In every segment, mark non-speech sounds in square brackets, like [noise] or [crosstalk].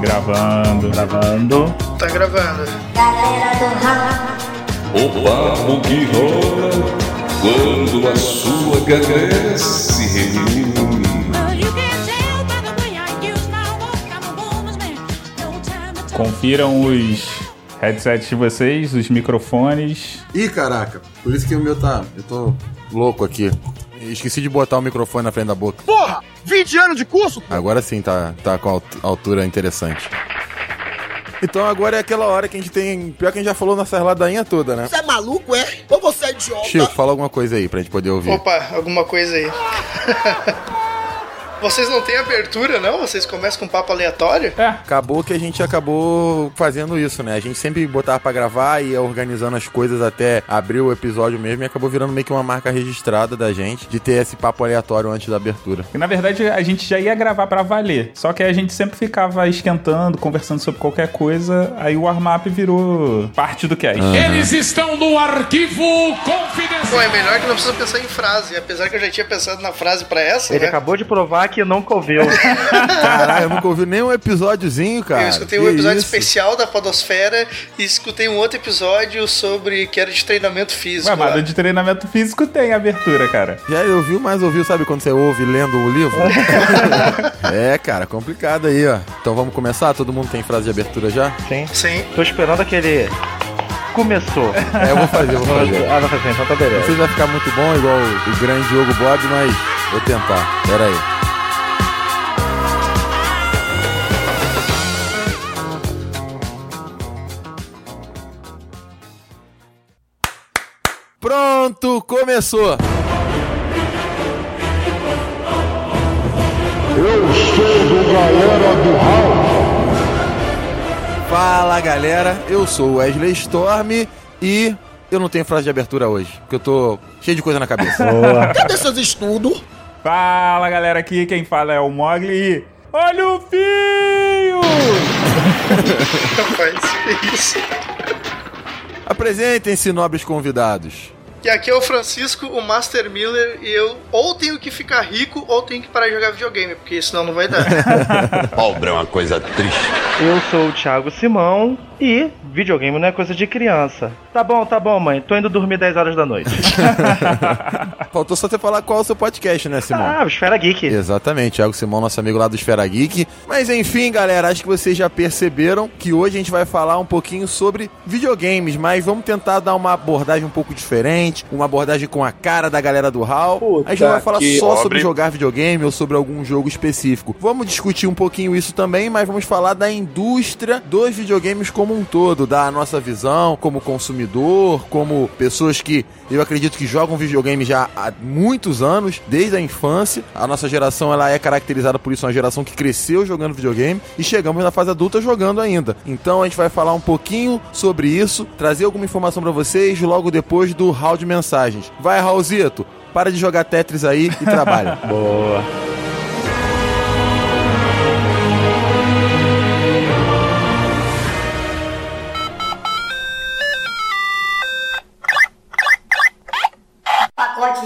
Gravando. Gravando. Tá gravando. Galera do ramo. O papo que rola quando a sua galera se reúne. Confiram os headsets de vocês, os microfones. Ih, caraca. Por isso que o meu tá. Eu tô louco aqui. Esqueci de botar o microfone na frente da boca. Porra! 20 anos de curso? Agora sim tá, tá com a alt- altura interessante. Então agora é aquela hora que a gente tem. Pior que a gente já falou nossa ladainha toda, né? Você é maluco, é? Ou você é idiota? Chico, fala alguma coisa aí pra gente poder ouvir. Opa, alguma coisa aí. [laughs] Vocês não têm abertura, não? Vocês começam com um papo aleatório? É, Acabou que a gente acabou fazendo isso, né? A gente sempre botava pra gravar e ia organizando as coisas até abrir o episódio mesmo e acabou virando meio que uma marca registrada da gente de ter esse papo aleatório antes da abertura. que na verdade a gente já ia gravar pra valer. Só que a gente sempre ficava esquentando, conversando sobre qualquer coisa. Aí o warm-up virou parte do cast. Eles estão no arquivo confidencial. Bom, é melhor que não precisa pensar em frase. Apesar que eu já tinha pensado na frase pra essa, Ele né? acabou de provar que nunca ouviu. [laughs] Caralho, eu nunca ouvi nem um episódiozinho, cara. Eu escutei Que um episódio isso? especial da Podosfera e escutei um outro episódio sobre que era de treinamento físico. Ué, mas lá. de treinamento físico tem abertura, cara. Já ouviu, mas ouviu, sabe quando você ouve lendo o livro? [laughs] é, cara, complicado aí, ó. Então vamos começar? Todo mundo tem frase de abertura já? Sim. Sim. Tô esperando aquele. Começou. É, eu vou fazer, eu vou [laughs] fazer. Ah, vai fazer, então tá Não sei beleza. se vai ficar muito bom, igual o, o grande Diogo Bob, mas vou tentar. Pera aí. Pronto, começou! Fala galera, eu sou o Wesley Storm e eu não tenho frase de abertura hoje, porque eu tô cheio de coisa na cabeça. [laughs] Cadê seus estudos? Fala galera, aqui quem fala é o Mogli. e Olha o fio! [laughs] Rapaz, isso. Apresentem-se, nobres convidados. E aqui é o Francisco, o Master Miller, e eu ou tenho que ficar rico ou tenho que parar de jogar videogame, porque senão não vai dar. [laughs] Pobre é uma coisa triste. Eu sou o Thiago Simão e videogame não é coisa de criança. Tá bom, tá bom, mãe. Tô indo dormir 10 horas da noite. [laughs] Faltou só você falar qual é o seu podcast, né, Simão? ah, Esfera Geek. Exatamente, Thiago Simão, nosso amigo lá do Esfera Geek. Mas enfim, galera, acho que vocês já perceberam que hoje a gente vai falar um pouquinho sobre videogames, mas vamos tentar dar uma abordagem um pouco diferente, uma abordagem com a cara da galera do HAL. a gente não vai falar só sobre jogar videogame ou sobre algum jogo específico. Vamos discutir um pouquinho isso também, mas vamos falar da indústria dos videogames como um todo, da nossa visão como consumidor, como pessoas que eu acredito que jogam videogame já há muitos anos, desde a infância. A nossa geração ela é caracterizada por isso, uma geração que cresceu jogando videogame e chegamos na fase adulta jogando ainda. Então a gente vai falar um pouquinho sobre isso, trazer alguma informação pra vocês logo depois do hall de mensagens. Vai, Raulzito, para de jogar Tetris aí e trabalha. [laughs] Boa.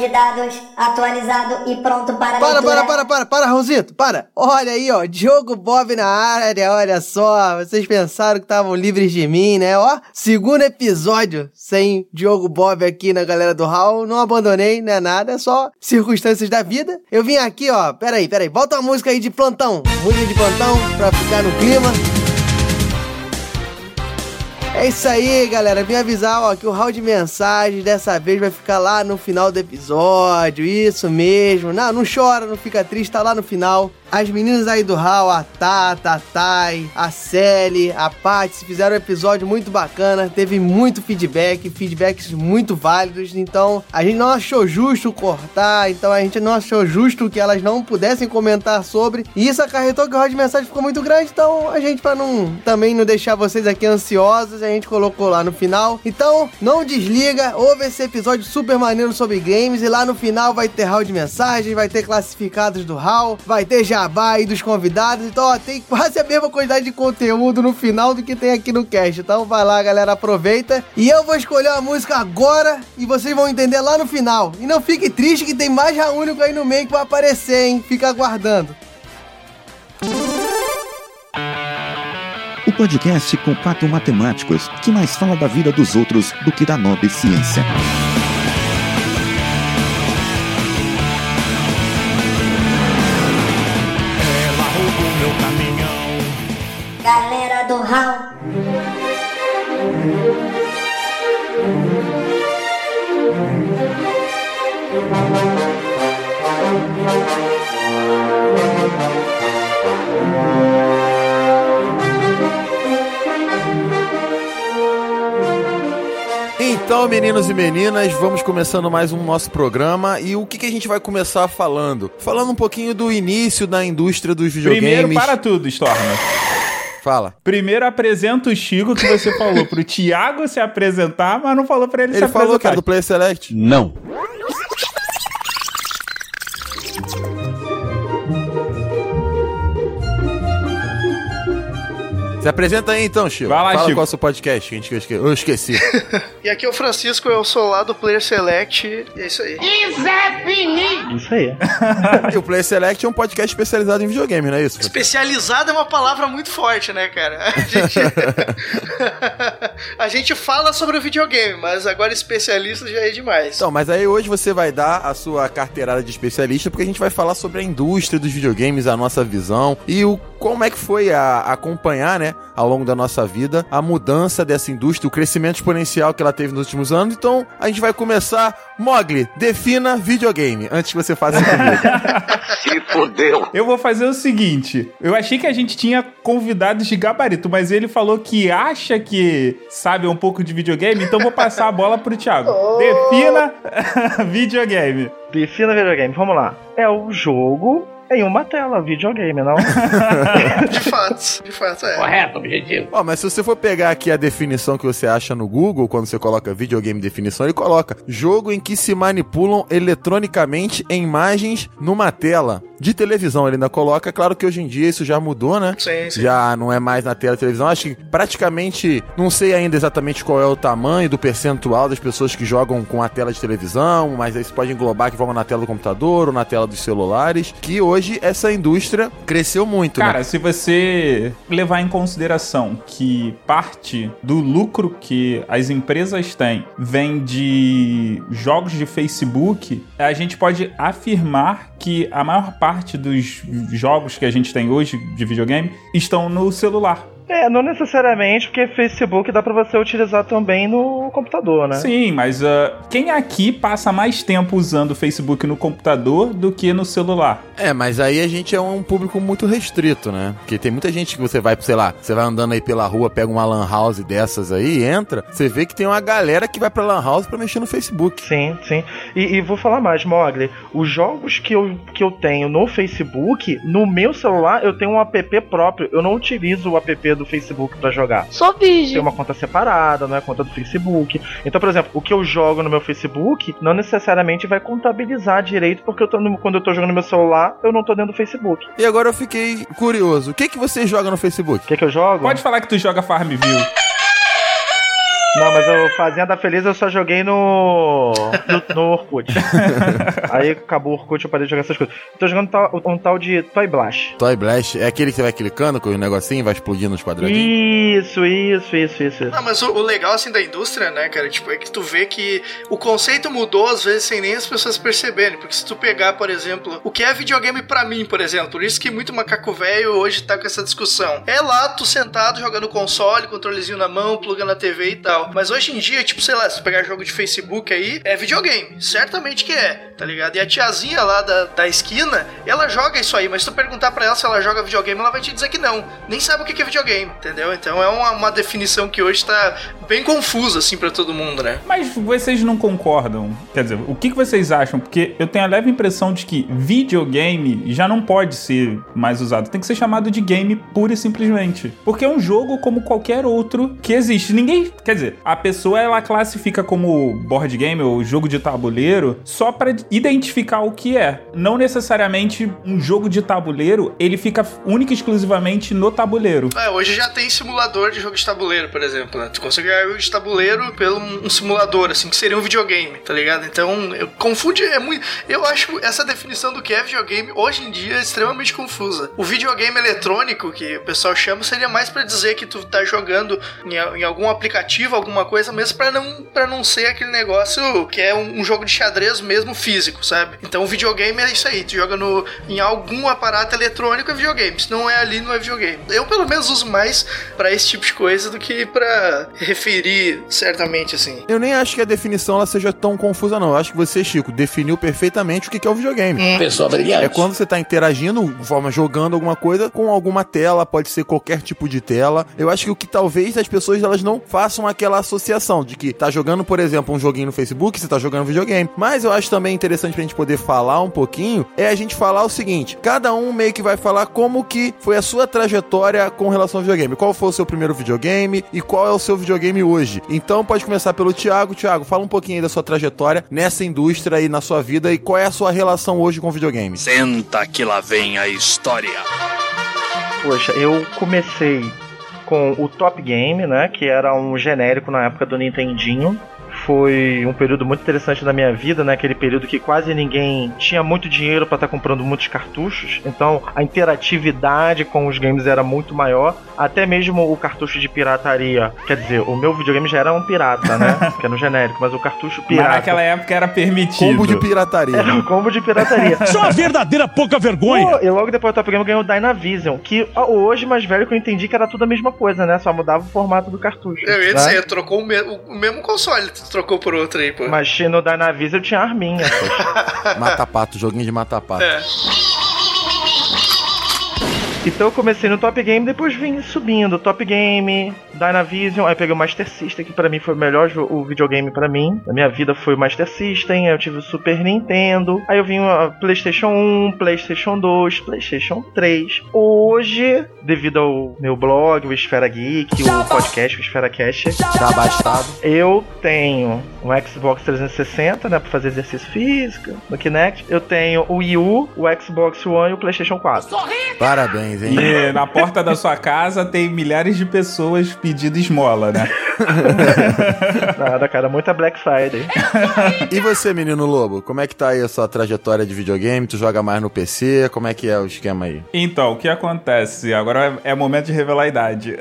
De dados atualizado e pronto para Para, leitura. para, para, para, para, Raulzito, para. Olha aí, ó, Diogo Bob na área, olha só. Vocês pensaram que estavam livres de mim, né? Ó, segundo episódio sem Diogo Bob aqui na galera do Hall. Não abandonei, não é nada, é só circunstâncias da vida. Eu vim aqui, ó, peraí, peraí, bota uma música aí de plantão. Música de plantão pra ficar no clima. É isso aí, galera. Vim avisar, ó, que o round de mensagens dessa vez vai ficar lá no final do episódio. Isso mesmo. Não, não chora, não fica triste, tá lá no final. As meninas aí do Hall, a Tata, a Tai, a Sally, a Paty, fizeram um episódio muito bacana. Teve muito feedback, feedbacks muito válidos. Então, a gente não achou justo cortar. Então, a gente não achou justo que elas não pudessem comentar sobre. E isso acarretou que o round de mensagem ficou muito grande. Então, a gente, pra não também não deixar vocês aqui ansiosos, a gente colocou lá no final. Então, não desliga, ouve esse episódio super maneiro sobre games. E lá no final vai ter round de mensagens, vai ter classificados do Hall, vai ter jabá aí dos convidados. Então, ó, tem quase a mesma quantidade de conteúdo no final do que tem aqui no cast. Então, vai lá, galera, aproveita. E eu vou escolher uma música agora e vocês vão entender lá no final. E não fique triste que tem mais único aí no meio que vai aparecer, hein? Fica aguardando. O podcast com quatro matemáticos que mais fala da vida dos outros do que da nobre ciência. Ela roubou meu caminhão. Galera do Hall. Então, meninos e meninas, vamos começando mais um nosso programa. E o que, que a gente vai começar falando? Falando um pouquinho do início da indústria dos videogames. Primeiro, para tudo, Storma. Fala. Primeiro apresenta o Chico que você falou pro Thiago se apresentar, mas não falou pra ele, se Ele falou que apresentar. era do Play Select. Não. Se apresenta aí então, Chico. Vai lá, Fala Chico. qual é o seu podcast, que a gente esque- eu esqueci. [laughs] E aqui é o Francisco, eu sou lá do Player Select, e é isso aí. Isso aí. [laughs] e o Play Select é um podcast especializado em videogame, não é isso? Especializado é uma palavra muito forte, né, cara? A gente, [laughs] a gente fala sobre o videogame, mas agora especialista já é demais. Então, mas aí hoje você vai dar a sua carteirada de especialista, porque a gente vai falar sobre a indústria dos videogames, a nossa visão e o como é que foi a, acompanhar, né, ao longo da nossa vida, a mudança dessa indústria, o crescimento exponencial que ela teve nos últimos anos. Então, a gente vai começar. Mogli, defina videogame, antes que você faça comigo. [laughs] Eu vou fazer o seguinte: eu achei que a gente tinha convidados de gabarito, mas ele falou que acha que sabe um pouco de videogame, então vou passar a bola pro Thiago. [laughs] Defina [laughs] videogame. Defina videogame, vamos lá. É o jogo em uma tela, videogame, não? [laughs] De fato, de fato é. Ó, mas se você for pegar aqui a definição que você acha no Google, quando você coloca videogame definição, ele coloca jogo em que se manipulam eletronicamente em imagens numa tela. De televisão ele ainda coloca, claro que hoje em dia isso já mudou, né? Sim, sim. Já não é mais na tela de televisão. Acho que praticamente, não sei ainda exatamente qual é o tamanho do percentual das pessoas que jogam com a tela de televisão, mas isso pode englobar que jogam na tela do computador ou na tela dos celulares, que hoje essa indústria cresceu muito, né? Cara, se você levar em consideração que parte do lucro que as empresas têm vem de jogos de Facebook, a gente pode afirmar que a maior parte dos jogos que a gente tem hoje de videogame estão no celular. É, não necessariamente, porque Facebook dá pra você utilizar também no computador, né? Sim, mas ah, quem aqui passa mais tempo usando o Facebook no computador do que no celular? É, mas aí a gente é um público muito restrito, né? Porque tem muita gente que você vai, sei lá, você vai andando aí pela rua, pega uma lan house dessas aí, entra, você vê que tem uma galera que vai pra lan house pra mexer no Facebook. Sim, sim. E, e vou falar mais, Mogli. Os jogos que eu, que eu tenho no Facebook, no meu celular, eu tenho um app próprio. Eu não utilizo o app do Facebook pra jogar. Sou Tem virgem. uma conta separada, não é conta do Facebook. Então, por exemplo, o que eu jogo no meu Facebook não necessariamente vai contabilizar direito, porque eu tô no- quando eu tô jogando no meu celular, eu não tô dentro do Facebook. E agora eu fiquei curioso, o que que você joga no Facebook? O que, que eu jogo? Pode falar que tu joga Farmville. Não, mas eu Fazenda Feliz eu só joguei no. no, no Orkut. [laughs] Aí acabou o Orkut, eu parei de jogar essas coisas. Tô jogando tal- um tal de Toy Blast. Toy Blast é aquele que você vai clicando com o negocinho e vai explodindo os quadradinhos? Isso, isso, isso, isso. isso. Não, mas o, o legal, assim, da indústria, né, cara, tipo, é que tu vê que o conceito mudou, às vezes, sem nem as pessoas perceberem. Porque se tu pegar, por exemplo, o que é videogame pra mim, por exemplo, por isso que muito macaco velho hoje tá com essa discussão. É lá, tu sentado, jogando console, controlezinho na mão, plugando a TV e tal. Mas hoje em dia, tipo, sei lá, se pegar jogo de Facebook aí, é videogame. Certamente que é, tá ligado? E a tiazinha lá da, da esquina, ela joga isso aí, mas se tu perguntar pra ela se ela joga videogame, ela vai te dizer que não. Nem sabe o que é videogame, entendeu? Então é uma, uma definição que hoje tá bem confusa, assim, pra todo mundo, né? Mas vocês não concordam? Quer dizer, o que que vocês acham? Porque eu tenho a leve impressão de que videogame já não pode ser mais usado. Tem que ser chamado de game pura e simplesmente. Porque é um jogo como qualquer outro que existe. Ninguém. Quer dizer, a pessoa ela classifica como board game ou jogo de tabuleiro só pra identificar o que é. Não necessariamente um jogo de tabuleiro, ele fica única e exclusivamente no tabuleiro. É, hoje já tem simulador de jogo de tabuleiro, por exemplo, né? Tu consegue jogar jogo de tabuleiro pelo um simulador, assim, que seria um videogame, tá ligado? Então, eu, confunde, é muito... Eu acho essa definição do que é videogame, hoje em dia, é extremamente confusa. O videogame eletrônico, que o pessoal chama, seria mais pra dizer que tu tá jogando em, em algum aplicativo, alguma coisa, mesmo pra não, pra não ser aquele negócio que é um, um jogo de xadrez mesmo físico, sabe? Então, o videogame é isso aí, tu joga no, em algum aparato eletrônico é videogame, se não é ali, não é videogame. Eu, pelo menos, uso mais pra esse tipo de coisa do que pra referir certamente, assim. Eu nem acho que a definição ela seja tão confusa, não. Eu acho que você, Chico, definiu perfeitamente o que que é o videogame. Pessoa brilhante. É quando você tá interagindo, de forma jogando alguma coisa, com alguma tela, pode ser qualquer tipo de tela. Eu acho que o que talvez as pessoas elas não façam aquela associação de que tá jogando, por exemplo, um joguinho no Facebook, você tá jogando videogame. Mas eu acho também interessante pra gente poder falar um pouquinho, é a gente falar o seguinte: cada um meio que vai falar como que foi a sua trajetória com relação ao videogame. Qual foi o seu primeiro videogame e qual é o seu videogame hoje? Então pode começar pelo Thiago. Thiago, fala um pouquinho aí da sua trajetória nessa indústria aí na sua vida e qual é a sua relação hoje com videogame. Senta que lá vem a história. Poxa, eu comecei com o Top Game, né? Que era um genérico na época do Nintendinho. Foi um período muito interessante da minha vida, né? Aquele período que quase ninguém tinha muito dinheiro para estar comprando muitos cartuchos. Então a interatividade com os games era muito maior. Até mesmo o cartucho de pirataria. Quer dizer, o meu videogame já era um pirata, né? [laughs] que era um genérico, mas o cartucho Mas pirata. naquela época era permitido. Combo de pirataria. Era um combo de pirataria. [laughs] Só uma verdadeira pouca vergonha. Pô, e logo depois do Top Game ganhou o Dynavision, que hoje, mais velho, que eu entendi que era tudo a mesma coisa, né? Só mudava o formato do cartucho. Eu ia né? dizer, trocou o, me- o mesmo console, trocou por outro aí, pô. Mas no Dynavision tinha arminha, poxa. [laughs] Mata-pato, joguinho de mata-pato. É. Então eu comecei no Top Game, depois vim subindo. Top Game, Dynavision, aí peguei o Master System, que pra mim foi o melhor o videogame pra mim. Na minha vida foi o Master System, aí eu tive o Super Nintendo. Aí eu vim a PlayStation 1, PlayStation 2, PlayStation 3. Hoje, devido ao meu blog, o Esfera Geek, o podcast, o Esfera Cash, Tá abastado. eu tenho um Xbox 360, né, pra fazer exercício físico, no Kinect. Eu tenho o Wii U, o Xbox One e o PlayStation 4. Parabéns, hein? E na porta da sua casa tem milhares de pessoas pedindo esmola, né? [laughs] Nada, cara, muita Black Friday. E você, menino lobo, como é que tá aí a sua trajetória de videogame? Tu joga mais no PC? Como é que é o esquema aí? Então, o que acontece? Agora é é momento de revelar a idade.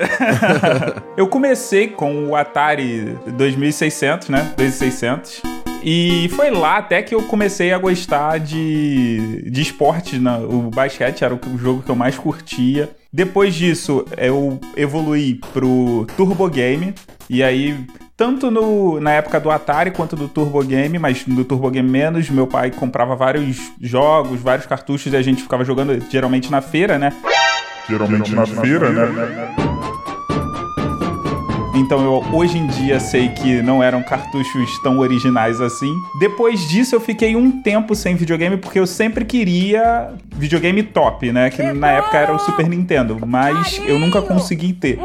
[laughs] eu comecei com o Atari 2600, né? 2600. E foi lá até que eu comecei a gostar de, de esporte. Né? O basquete era o, jogo que eu mais curtia. Depois disso, eu evoluí pro Turbo Game. E aí, tanto no, na época do Atari quanto do Turbo Game, mas do Turbo Game menos, meu pai comprava vários jogos, vários cartuchos e a gente ficava jogando geralmente na feira, né? Geralmente na feira, né? Então eu hoje em dia sei que não eram cartuchos tão originais assim. Depois disso eu fiquei um tempo sem videogame porque eu sempre queria videogame top, né? Que na época era o Super Nintendo, mas eu nunca consegui ter.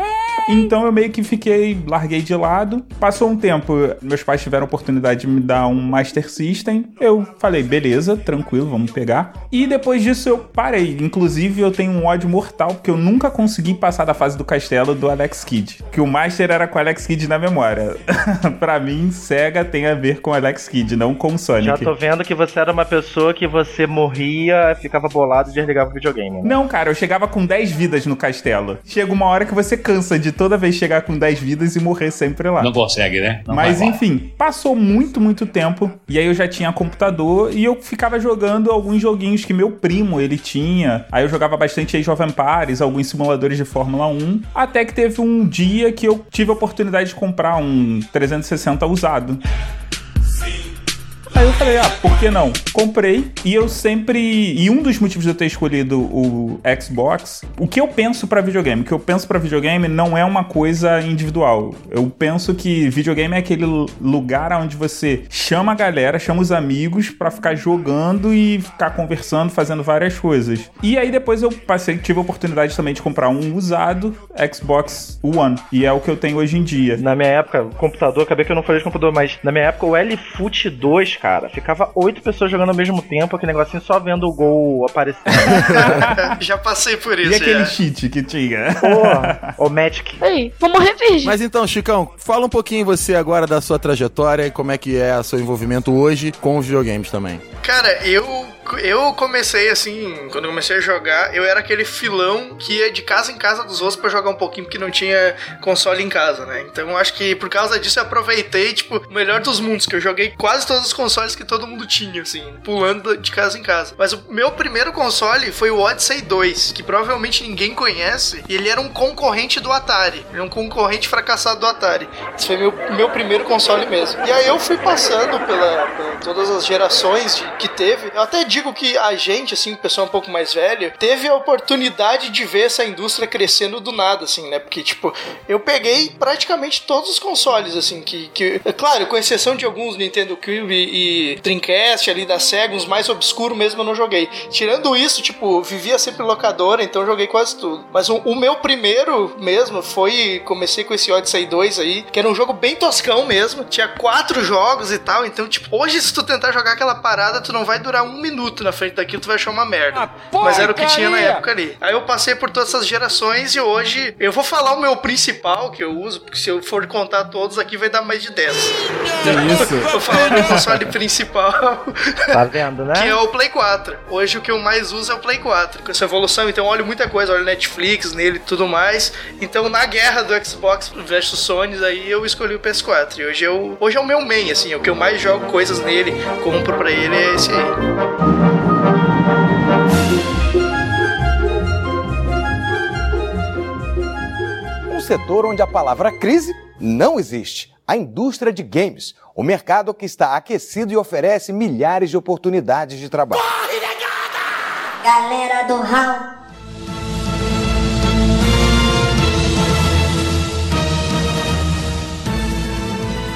Então eu meio que fiquei, larguei de lado. Passou um tempo, meus pais tiveram a oportunidade de me dar um Master System. Eu falei, beleza, tranquilo, vamos pegar. E depois disso eu parei. Inclusive eu tenho um ódio mortal porque eu nunca consegui passar da fase do castelo do Alex Kidd. Que o Master era com o Alex Kidd na memória. [laughs] pra mim, Sega tem a ver com Alex Kidd, não com o Sonic. Já tô vendo que você era uma pessoa que você morria, ficava bolado e desligava o videogame. Né? Não, cara, eu chegava com 10 vidas no castelo. Chega uma hora que você cansa de toda vez chegar com 10 vidas e morrer sempre lá. Não consegue, né? Não Mas enfim, passou muito, muito tempo. E aí eu já tinha computador e eu ficava jogando alguns joguinhos que meu primo ele tinha. Aí eu jogava bastante Age of Empires, alguns simuladores de Fórmula 1. Até que teve um dia que eu tive a oportunidade de comprar um 360 usado. Aí eu falei, ah, por que não? Comprei e eu sempre. E um dos motivos de eu ter escolhido o Xbox, o que eu penso pra videogame? O que eu penso pra videogame não é uma coisa individual. Eu penso que videogame é aquele lu- lugar onde você chama a galera, chama os amigos pra ficar jogando e ficar conversando, fazendo várias coisas. E aí depois eu passei, tive a oportunidade também de comprar um usado Xbox One. E é o que eu tenho hoje em dia. Na minha época, computador, acabei que eu não falei de computador, mas na minha época o L-Foot 2, cara, ficava oito pessoas jogando ao mesmo tempo, aquele negocinho só vendo o gol aparecendo. [laughs] Já passei por isso. E aquele já. cheat que tinha? Porra, o Magic. Ei, vou morrer virgem. Mas então, Chicão, fala um pouquinho você agora da sua trajetória e como é que é o seu envolvimento hoje com os videogames também. Cara, eu eu comecei assim, quando eu comecei a jogar, eu era aquele filão que ia de casa em casa dos outros pra jogar um pouquinho, porque não tinha console em casa, né? Então acho que por causa disso eu aproveitei, tipo, o melhor dos mundos, que eu joguei quase todos os consoles que todo mundo tinha, assim, pulando de casa em casa. Mas o meu primeiro console foi o Odyssey 2, que provavelmente ninguém conhece, e ele era um concorrente do Atari. Ele era um concorrente fracassado do Atari. Esse foi meu, meu primeiro console mesmo. E aí eu fui passando pela, por todas as gerações de- que teve. Eu até digo que a gente, assim, pessoal um pouco mais velho, teve a oportunidade de ver essa indústria crescendo do nada, assim, né? Porque, tipo, eu peguei praticamente todos os consoles, assim, que. que é claro, com exceção de alguns Nintendo Cube e Dreamcast ali da Sega, uns mais obscuros mesmo eu não joguei. Tirando isso, tipo, vivia sempre em locadora, então joguei quase tudo. Mas o, o meu primeiro mesmo foi. Comecei com esse Odyssey 2 aí, que era um jogo bem toscão mesmo. Tinha quatro jogos e tal, então, tipo, hoje se tu tentar jogar aquela parada, tu não vai durar um minuto na frente daquilo, tu vai achar uma merda. Mas era o que tinha na época ali. Aí eu passei por todas essas gerações e hoje eu vou falar o meu principal que eu uso, porque se eu for contar todos aqui vai dar mais de 10. isso? Vou falar do meu console principal. Tá vendo, né? [laughs] Que é o Play 4. Hoje o que eu mais uso é o Play 4. Com essa evolução, então eu olho muita coisa, olho Netflix nele e tudo mais. Então na guerra do Xbox versus Sony, aí eu escolhi o PS4. E hoje, eu, hoje é o meu main, assim, é o que eu mais jogo coisas nele, compro pra ele é esse aí. Setor onde a palavra crise não existe. A indústria de games. O mercado que está aquecido e oferece milhares de oportunidades de trabalho. Galera do Hall.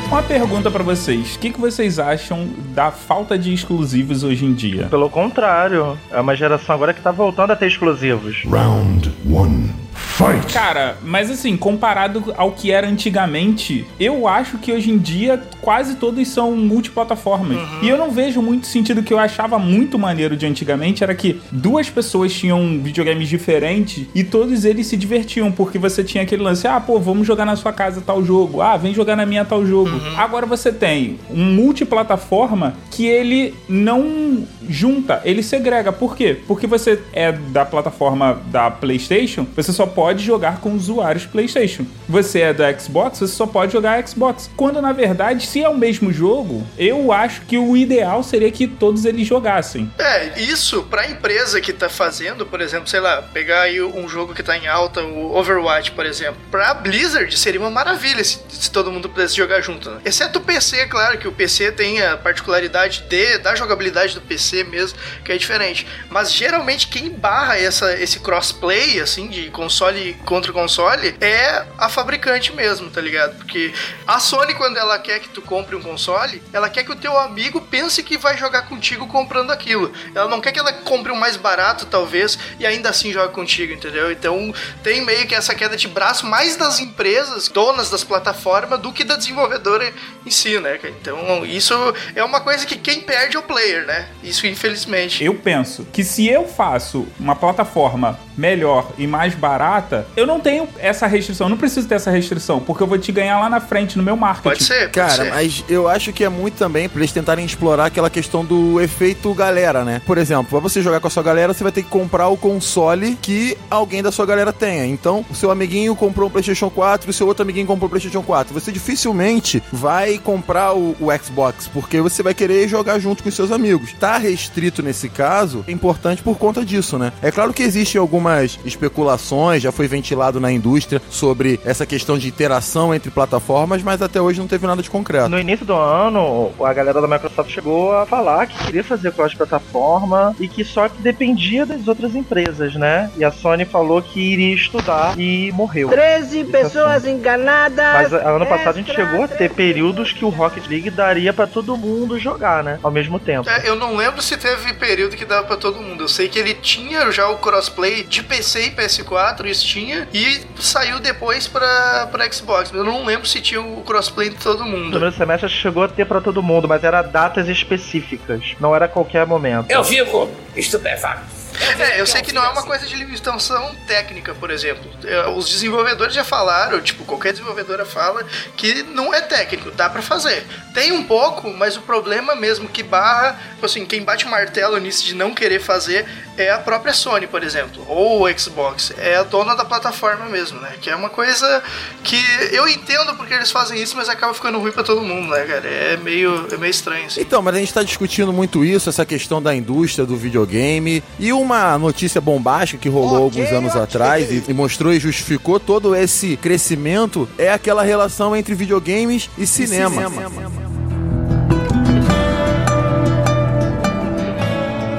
Uma pergunta pra vocês: o que, que vocês acham da falta de exclusivos hoje em dia? Pelo contrário, é uma geração agora que tá voltando a ter exclusivos. Round 1. Fight! Cara, mas assim, comparado ao que era antigamente, eu acho que hoje em dia quase todos são multiplataformas. E eu não vejo muito sentido que eu achava muito maneiro de antigamente era que duas pessoas tinham videogames diferentes e todos eles se divertiam, porque você tinha aquele lance, ah, pô, vamos jogar na sua casa tal jogo, ah, vem jogar na minha tal jogo. Agora você tem um multiplataforma que ele não junta, ele segrega. Por quê? Porque você é da plataforma da PlayStation, você só pode jogar com usuários PlayStation. Você é da Xbox, você só pode jogar Xbox. Quando na verdade, se é o mesmo jogo, eu acho que o ideal seria que todos eles jogassem. É, isso pra empresa que tá fazendo, por exemplo, sei lá, pegar aí um jogo que tá em alta, o Overwatch, por exemplo. Pra Blizzard seria uma maravilha se, se todo mundo pudesse jogar junto, né? Exceto o PC, claro, que o PC tem a particularidade de, da jogabilidade do PC mesmo, que é diferente. Mas geralmente quem barra essa, esse crossplay, assim, de console contra console, é a fabricante mesmo, tá ligado? Porque a Sony, quando ela quer que tu compre um console, ela quer que o teu amigo pense que vai jogar contigo comprando aquilo. Ela não quer que ela compre um mais barato, talvez, e ainda assim jogue contigo, entendeu? Então tem meio que essa queda de braço mais das empresas, donas das plataformas, do que da desenvolvedora em si, né? Então isso é uma coisa que quem perde é o player, né? Isso infelizmente. Eu penso que se eu faço uma plataforma melhor e mais barata, eu não tenho essa restrição, eu não preciso ter essa restrição, porque eu vou te ganhar lá na frente no meu marketing. Pode ser, pode Cara, ser. mas eu acho que é muito também pra eles tentarem explorar aquela questão do efeito galera, né? Por exemplo, pra você jogar com a sua galera, você vai ter que comprar o console que alguém da sua galera tenha. Então, o seu amiguinho comprou um PlayStation 4 e o seu outro amiguinho comprou um PlayStation 4. Você dificilmente vai comprar o, o Xbox, porque você vai querer jogar junto com os seus amigos. Tá restrito nesse caso, é importante por conta disso, né? É claro que existem algumas algumas especulações, já foi ventilado na indústria sobre essa questão de interação entre plataformas, mas até hoje não teve nada de concreto. No início do ano, a galera da Microsoft chegou a falar que queria fazer cross-plataforma e que só que dependia das outras empresas, né? E a Sony falou que iria estudar e morreu. 13 Esse pessoas assunto. enganadas. Mas a- ano passado a gente chegou a ter períodos que o Rocket League daria pra todo mundo jogar, né? Ao mesmo tempo. É, eu não lembro se teve período que dava pra todo mundo. Eu sei que ele tinha já o crossplay de PC e PS4, tinha, e saiu depois pra, pra Xbox. Eu não lembro se tinha o crossplay de todo No mundo. primeiro semestre chegou a ter pra todo mundo, mas era datas específicas. Não era a qualquer momento. Eu fico estupefato. É, eu sei que não é uma coisa de limitação técnica, por exemplo. É, Os desenvolvedores já falaram, tipo, qualquer desenvolvedora fala que não é técnico, dá pra fazer. Tem um pouco, mas o problema mesmo que barra, tipo assim, quem bate o martelo nisso de não querer fazer é a própria Sony, por exemplo, ou o Xbox. É a dona da plataforma mesmo, né? Que é uma coisa que eu entendo porque eles fazem isso, mas acaba ficando ruim pra todo mundo, né, cara? É meio, é meio estranho, assim. Então, mas a gente tá discutindo muito isso, essa questão da indústria do videogame. E uma notícia bombástica que rolou Ok, alguns anos ok. atrás e, e mostrou e justificou todo esse crescimento é aquela relação entre videogames e cinema.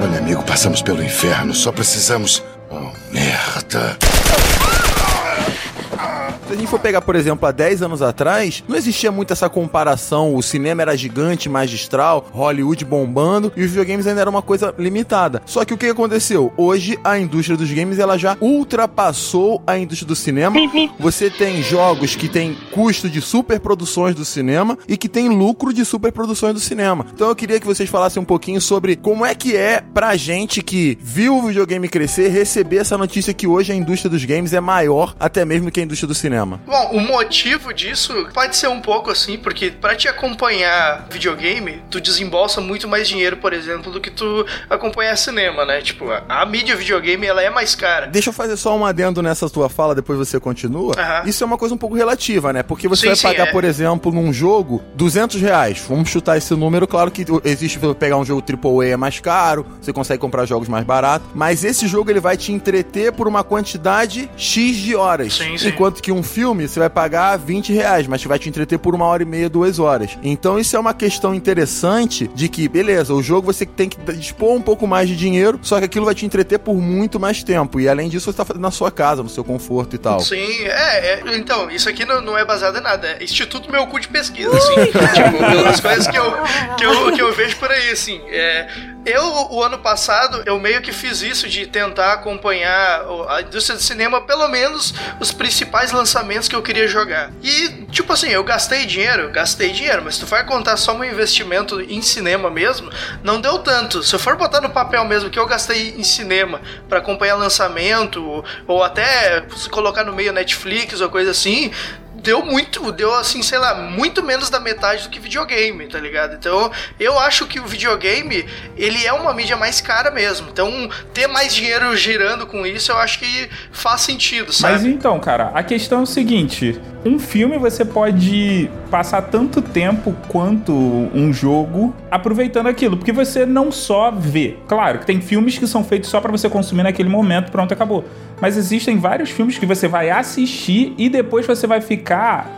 Olha, amigo, passamos pelo inferno. Só precisamos. Oh, merda. Se a gente for pegar, por exemplo, há 10 anos atrás, não existia muito essa comparação. O cinema era gigante, magistral, Hollywood bombando, e os videogames ainda era uma coisa limitada. Só que o que aconteceu? Hoje, a indústria dos games ela já ultrapassou a indústria do cinema. Você tem jogos que tem custo de superproduções do cinema e que tem lucro de superproduções do cinema. Então eu queria que vocês falassem um pouquinho sobre como é que é pra gente que viu o videogame crescer receber essa notícia que hoje a indústria dos games é maior até mesmo que a indústria do cinema. Bom, o motivo disso pode ser um pouco assim, porque pra te acompanhar videogame, tu desembolsa muito mais dinheiro, por exemplo, do que tu acompanhar cinema, né? Tipo, a, a mídia videogame, ela é mais cara. Deixa eu fazer só um adendo nessa tua fala, depois você continua. Aham. Isso é uma coisa um pouco relativa, né? Porque você Sim, vai sim, pagar, é. por exemplo, num jogo 200 reais. Vamos chutar esse número. Claro que existe pegar um jogo AAA é mais caro, você consegue comprar jogos mais baratos. Mas esse jogo ele vai te entreter por uma quantidade X de horas. Sim, sim. Enquanto que um filme você vai pagar 20 reais, mas vai te entreter por uma hora e meia, duas horas. Então isso é uma questão interessante de que, beleza, o jogo você tem que dispor um pouco mais de dinheiro, só que aquilo vai te entreter por muito mais tempo. E além disso, você tá fazendo na sua casa, no seu conforto e tal. Sim, é, é, Então, isso aqui não, não é baseado em nada. É Instituto Meu Cu de Pesquisa, assim. [laughs] tipo, pelas coisas que eu, que, eu, que eu vejo por aí, assim. É, eu, o ano passado, eu meio que fiz isso de tentar acompanhar a indústria do cinema, pelo menos os principais lançamentos que eu queria jogar. E, tipo assim, eu gastei dinheiro, gastei dinheiro, mas se tu for contar só meu investimento em cinema mesmo, não deu tanto. Se eu for botar no papel mesmo que eu gastei em cinema pra acompanhar lançamento, ou, ou até colocar no meio Netflix ou coisa assim, deu muito, deu assim, sei lá, muito menos da metade do que videogame, tá ligado? Então, eu acho que o videogame, ele é uma mídia mais cara mesmo. Então, ter mais dinheiro girando com isso, eu acho que faz sentido, sabe? Mas então, cara, a questão é o seguinte: um filme você pode passar tanto tempo quanto um jogo aproveitando aquilo, porque você não só vê. Claro que tem filmes que são feitos só pra você consumir naquele momento, pronto, acabou. Mas existem vários filmes que você vai assistir e depois você vai ficar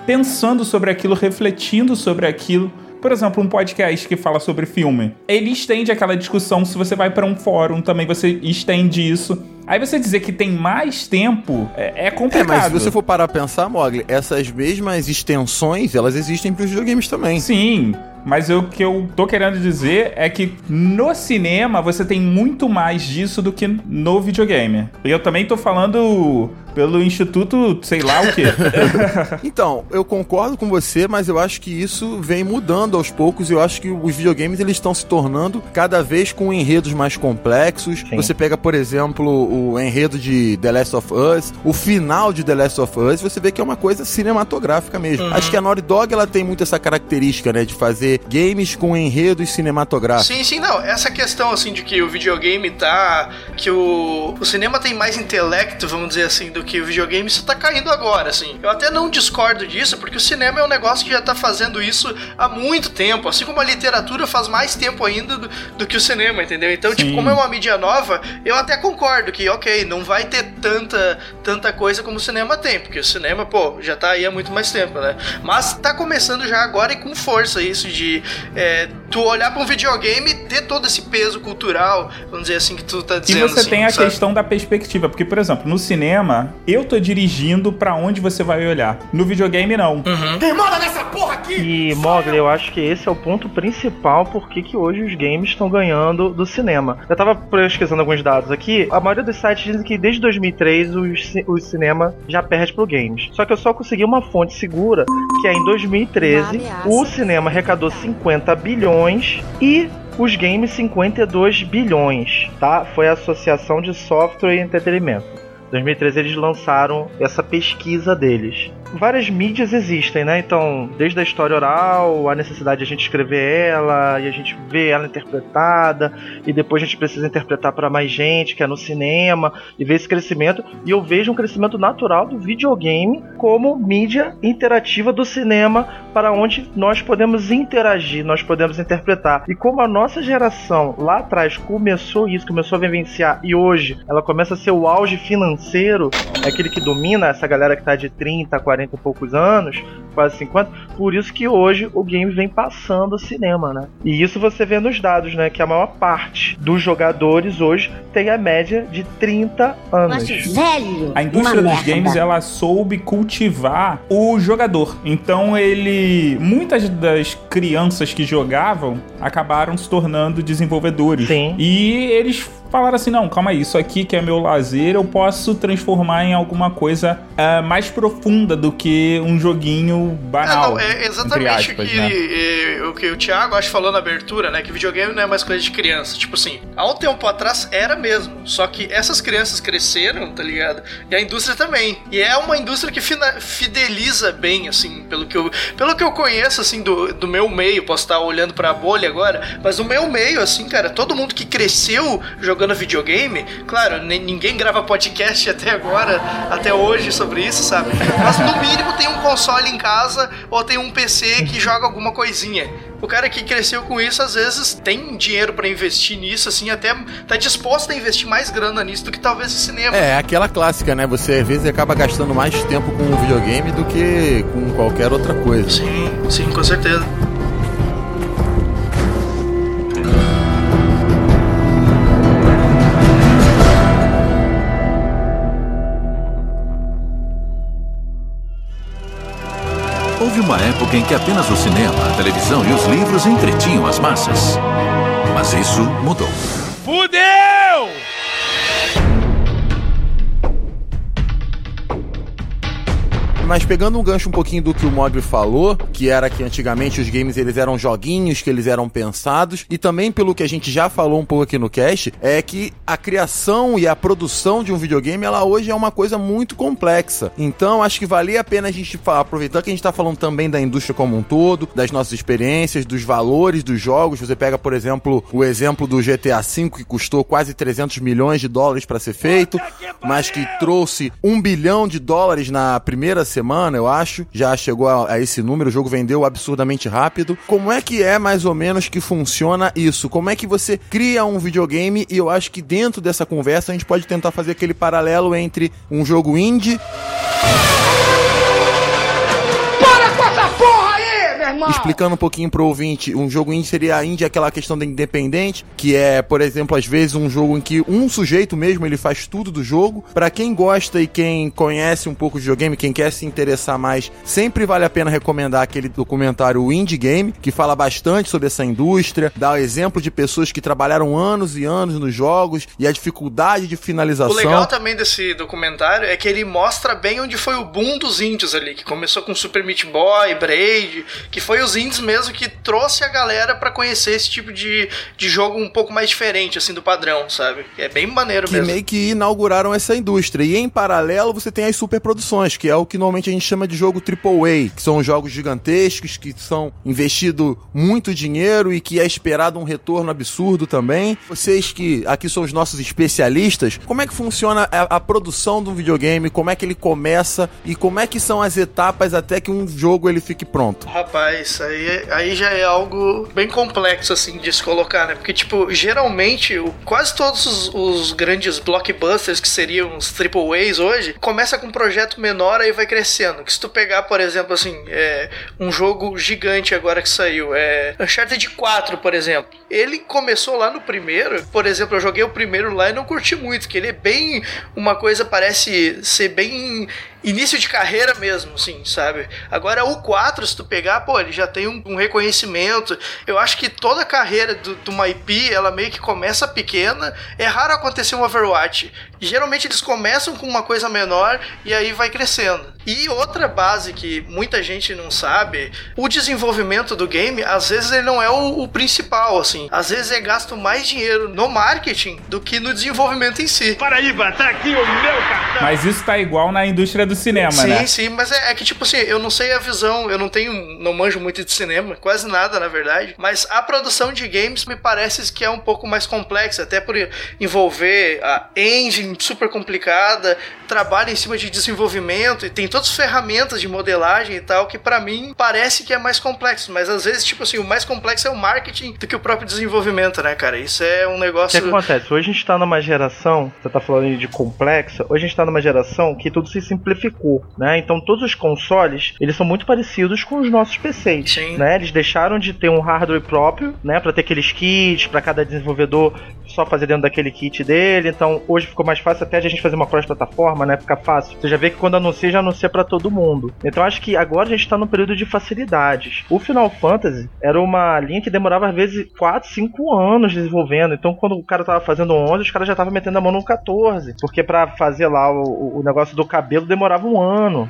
pensando sobre aquilo, refletindo sobre aquilo. Por exemplo, um podcast que fala sobre filme. Ele estende aquela discussão. Se você vai pra um fórum, também você estende isso. Aí você dizer que tem mais tempo é, é É, complicado. mas se você for parar pra pensar, Mogli, essas mesmas extensões, elas existem pros videogames também. Sim, mas o que eu tô querendo dizer é que no cinema você tem muito mais disso do que no videogame. E eu também tô falando pelo instituto, sei lá o quê. [laughs] Então, eu concordo com você, mas eu acho que isso vem mudando aos poucos. Eu acho que os videogames eles estão se tornando cada vez com enredos mais complexos. Você pega, por exemplo, o enredo de The Last of Us, o final de The Last of Us, você vê que é uma coisa cinematográfica mesmo. Uhum. Acho que a Naughty Dog ela tem muito essa característica, né, de fazer games com enredos cinematográficos. Sim, sim, não. Essa questão, assim, de que o videogame tá. que o, o cinema tem mais intelecto, vamos dizer assim, do que o videogame, isso tá caindo agora, assim. Eu até não discordo disso, porque o cinema é um negócio que já tá fazendo isso há muito tempo. Assim como a literatura faz mais tempo ainda do, do que o cinema, entendeu? Então, tipo, Sim. como é uma mídia nova, eu até concordo que, ok, não vai ter tanta, tanta coisa como o cinema tem, porque o cinema, pô, já tá aí há muito mais tempo, né? Mas tá começando já agora e com força isso de é, tu olhar pra um videogame e ter todo esse peso cultural, vamos dizer assim, que tu tá E dizendo. você assim, tem a sabe? questão da perspectiva, porque, por exemplo, no cinema, eu tô dirigindo pra onde você vai olhar. No videogame, não. Uhum. Quem manda nessa porra aqui? E, Mogli, eu acho que esse é o ponto principal porque que hoje os games estão ganhando do cinema. Eu tava pesquisando alguns dados aqui, a maioria dos sites dizem que desde 2003 os, ci- o cinema já perde pro games. Só que eu só consegui uma fonte segura, que é em 2013 o cinema arrecadou 50 bilhões e os games 52 bilhões, tá? Foi a Associação de Software e Entretenimento. 2013 eles lançaram essa pesquisa deles. Várias mídias existem, né? Então, desde a história oral, a necessidade de a gente escrever ela e a gente ver ela interpretada, e depois a gente precisa interpretar para mais gente, que é no cinema, e ver esse crescimento. E eu vejo um crescimento natural do videogame como mídia interativa do cinema, para onde nós podemos interagir, nós podemos interpretar. E como a nossa geração lá atrás começou isso, começou a vivenciar, e hoje ela começa a ser o auge financeiro, é aquele que domina essa galera que tá de 30, 40 e poucos anos, quase 50, por isso que hoje o game vem passando o cinema, né? E isso você vê nos dados, né? Que a maior parte dos jogadores hoje tem a média de 30 anos. velho. A indústria uma dos merda. games, ela soube cultivar o jogador. Então ele. Muitas das crianças que jogavam acabaram se tornando desenvolvedores. Sim. E eles falaram assim: não, calma aí, isso aqui que é meu lazer, eu posso transformar em alguma coisa ah, mais profunda do que um joguinho É, banal. não, é exatamente aspas, o, que, né? é, o que o Thiago acho falou na abertura, né? Que videogame não é mais coisa de criança. Tipo assim, há um tempo atrás era mesmo. Só que essas crianças cresceram, tá ligado? E a indústria também. E é uma indústria que fideliza bem, assim, pelo que eu, pelo que eu conheço, assim, do, do meu meio. Posso estar olhando pra bolha agora, mas no meu meio, assim, cara, todo mundo que cresceu jogando videogame, claro, ninguém grava podcast até agora, até hoje sobre isso, sabe? Mas no mínimo tem um console em casa ou tem um PC que joga alguma coisinha. O cara que cresceu com isso, às vezes, tem dinheiro pra investir nisso, assim, até tá disposto a investir mais grana nisso do que talvez em cinema. É, aquela clássica, né? Você às vezes acaba gastando mais tempo com o videogame do que com qualquer outra coisa. Sim, sim, com certeza. Houve uma época em que apenas o cinema, a televisão e os livros entretinham as massas. Mas isso mudou. Fudeu! Mas pegando um gancho um pouquinho do que o Mogli falou, que era que antigamente os games eles eram joguinhos, que eles eram pensados, e também pelo que a gente já falou um pouco aqui no cast, é que a criação e a produção de um videogame, ela hoje é uma coisa muito complexa. Então, acho que valia a pena a gente aproveitar que a gente tá falando também da indústria como um todo, das nossas experiências, dos valores dos jogos. Você pega, por exemplo, o exemplo do GTA V, que custou quase 300 milhões de dólares para ser feito, mas que trouxe um bilhão de dólares na primeira semana, eu acho. Já chegou a, a esse número, o jogo vendeu absurdamente rápido. Como é que é mais ou menos que funciona isso? Como é que você cria um videogame? E eu acho que dentro dessa conversa a gente pode tentar fazer aquele paralelo entre um jogo indie irmão! Explicando um pouquinho pro ouvinte, um jogo indie seria a indie aquela questão da independente, que é, por exemplo, às vezes um jogo em que um sujeito mesmo ele faz tudo do jogo. Pra quem gosta e quem conhece um pouco de videogame, quem quer se interessar mais, sempre vale a pena recomendar aquele documentário o Indie Game, que fala bastante sobre essa indústria, dá o exemplo de pessoas que trabalharam anos e anos nos jogos e a dificuldade de O finalização. legal também desse documentário é que ele mostra bem onde foi o boom dos índios ali, que começou com Super Meat Boy, Braid, Que foi os indies mesmo que trouxe a galera pra conhecer esse tipo de, de jogo um pouco mais diferente, assim, do padrão, sabe? É bem maneiro que mesmo. meio que inauguraram essa indústria. E em paralelo você tem as superproduções, que é o que normalmente a gente chama de jogo AAA, que são jogos gigantescos, que são investido muito dinheiro e que é esperado um retorno absurdo também. Vocês que aqui são os nossos especialistas, como é que funciona a, a produção de um videogame, como é que ele começa e como é que são as etapas até que um jogo ele fique pronto? Rapaz, aí, aí já é algo bem complexo, assim, de se colocar, né? Porque, tipo, geralmente, o- quase todos os, os grandes blockbusters, que seriam os triple A's hoje, começa com um projeto menor aí vai crescendo. Que se tu pegar, por exemplo, assim, é, um jogo gigante agora que saiu, é Uncharted 4, por exemplo. Ele começou lá no primeiro, por exemplo, eu joguei o primeiro lá e não curti muito, que ele é bem uma coisa, parece ser bem início de carreira mesmo, assim, sabe? Agora o 4, se tu pegar, pô, ele já tem um, um reconhecimento. Eu acho que toda a carreira do- de uma IP, ela meio que começa pequena. É raro acontecer um Overwatch. Geralmente eles começam com uma coisa menor e aí vai crescendo. E outra base que muita gente não sabe, o desenvolvimento do game, às vezes ele não é o, o principal, assim. Às vezes é gasto mais dinheiro no marketing do que no desenvolvimento em si. Paraíba, tá aqui o meu cartão. Mas isso tá igual na indústria do cinema, sim, né? Sim, mas é, é que, tipo assim, eu não sei a visão, eu não tenho, não manjo muito de cinema, quase nada, na verdade. Mas a produção de games me parece que é um pouco mais complexa, até por envolver a engine super complicada, trabalho em cima de desenvolvimento, e tem todas as ferramentas de modelagem e tal, que pra mim parece que é mais complexo. Mas às vezes, tipo assim, o mais complexo é o marketing do que o próprio desenvolvimento, né, cara? Isso é um O negócio. que acontece? Hoje a gente tá numa geração, você tá falando de complexa, hoje a gente tá numa geração que tudo se simplificou, né? Então todos os consoles, eles são muito parecidos com os nossos PCs, né? Eles deixaram de ter um hardware próprio, né, para ter aqueles kits para cada desenvolvedor só fazer dentro daquele kit dele. Então hoje ficou mais fácil até a gente fazer uma cross plataforma, né? Fica fácil. Você já vê que quando anuncia já anuncia para todo mundo. Então acho que agora a gente tá num período de facilidades. O Final Fantasy era uma linha que demorava às vezes 4, 5 anos desenvolvendo. Então quando o cara tava fazendo 11, os caras já estavam metendo a mão no 14, porque para fazer lá o, o negócio do cabelo demorava um ano.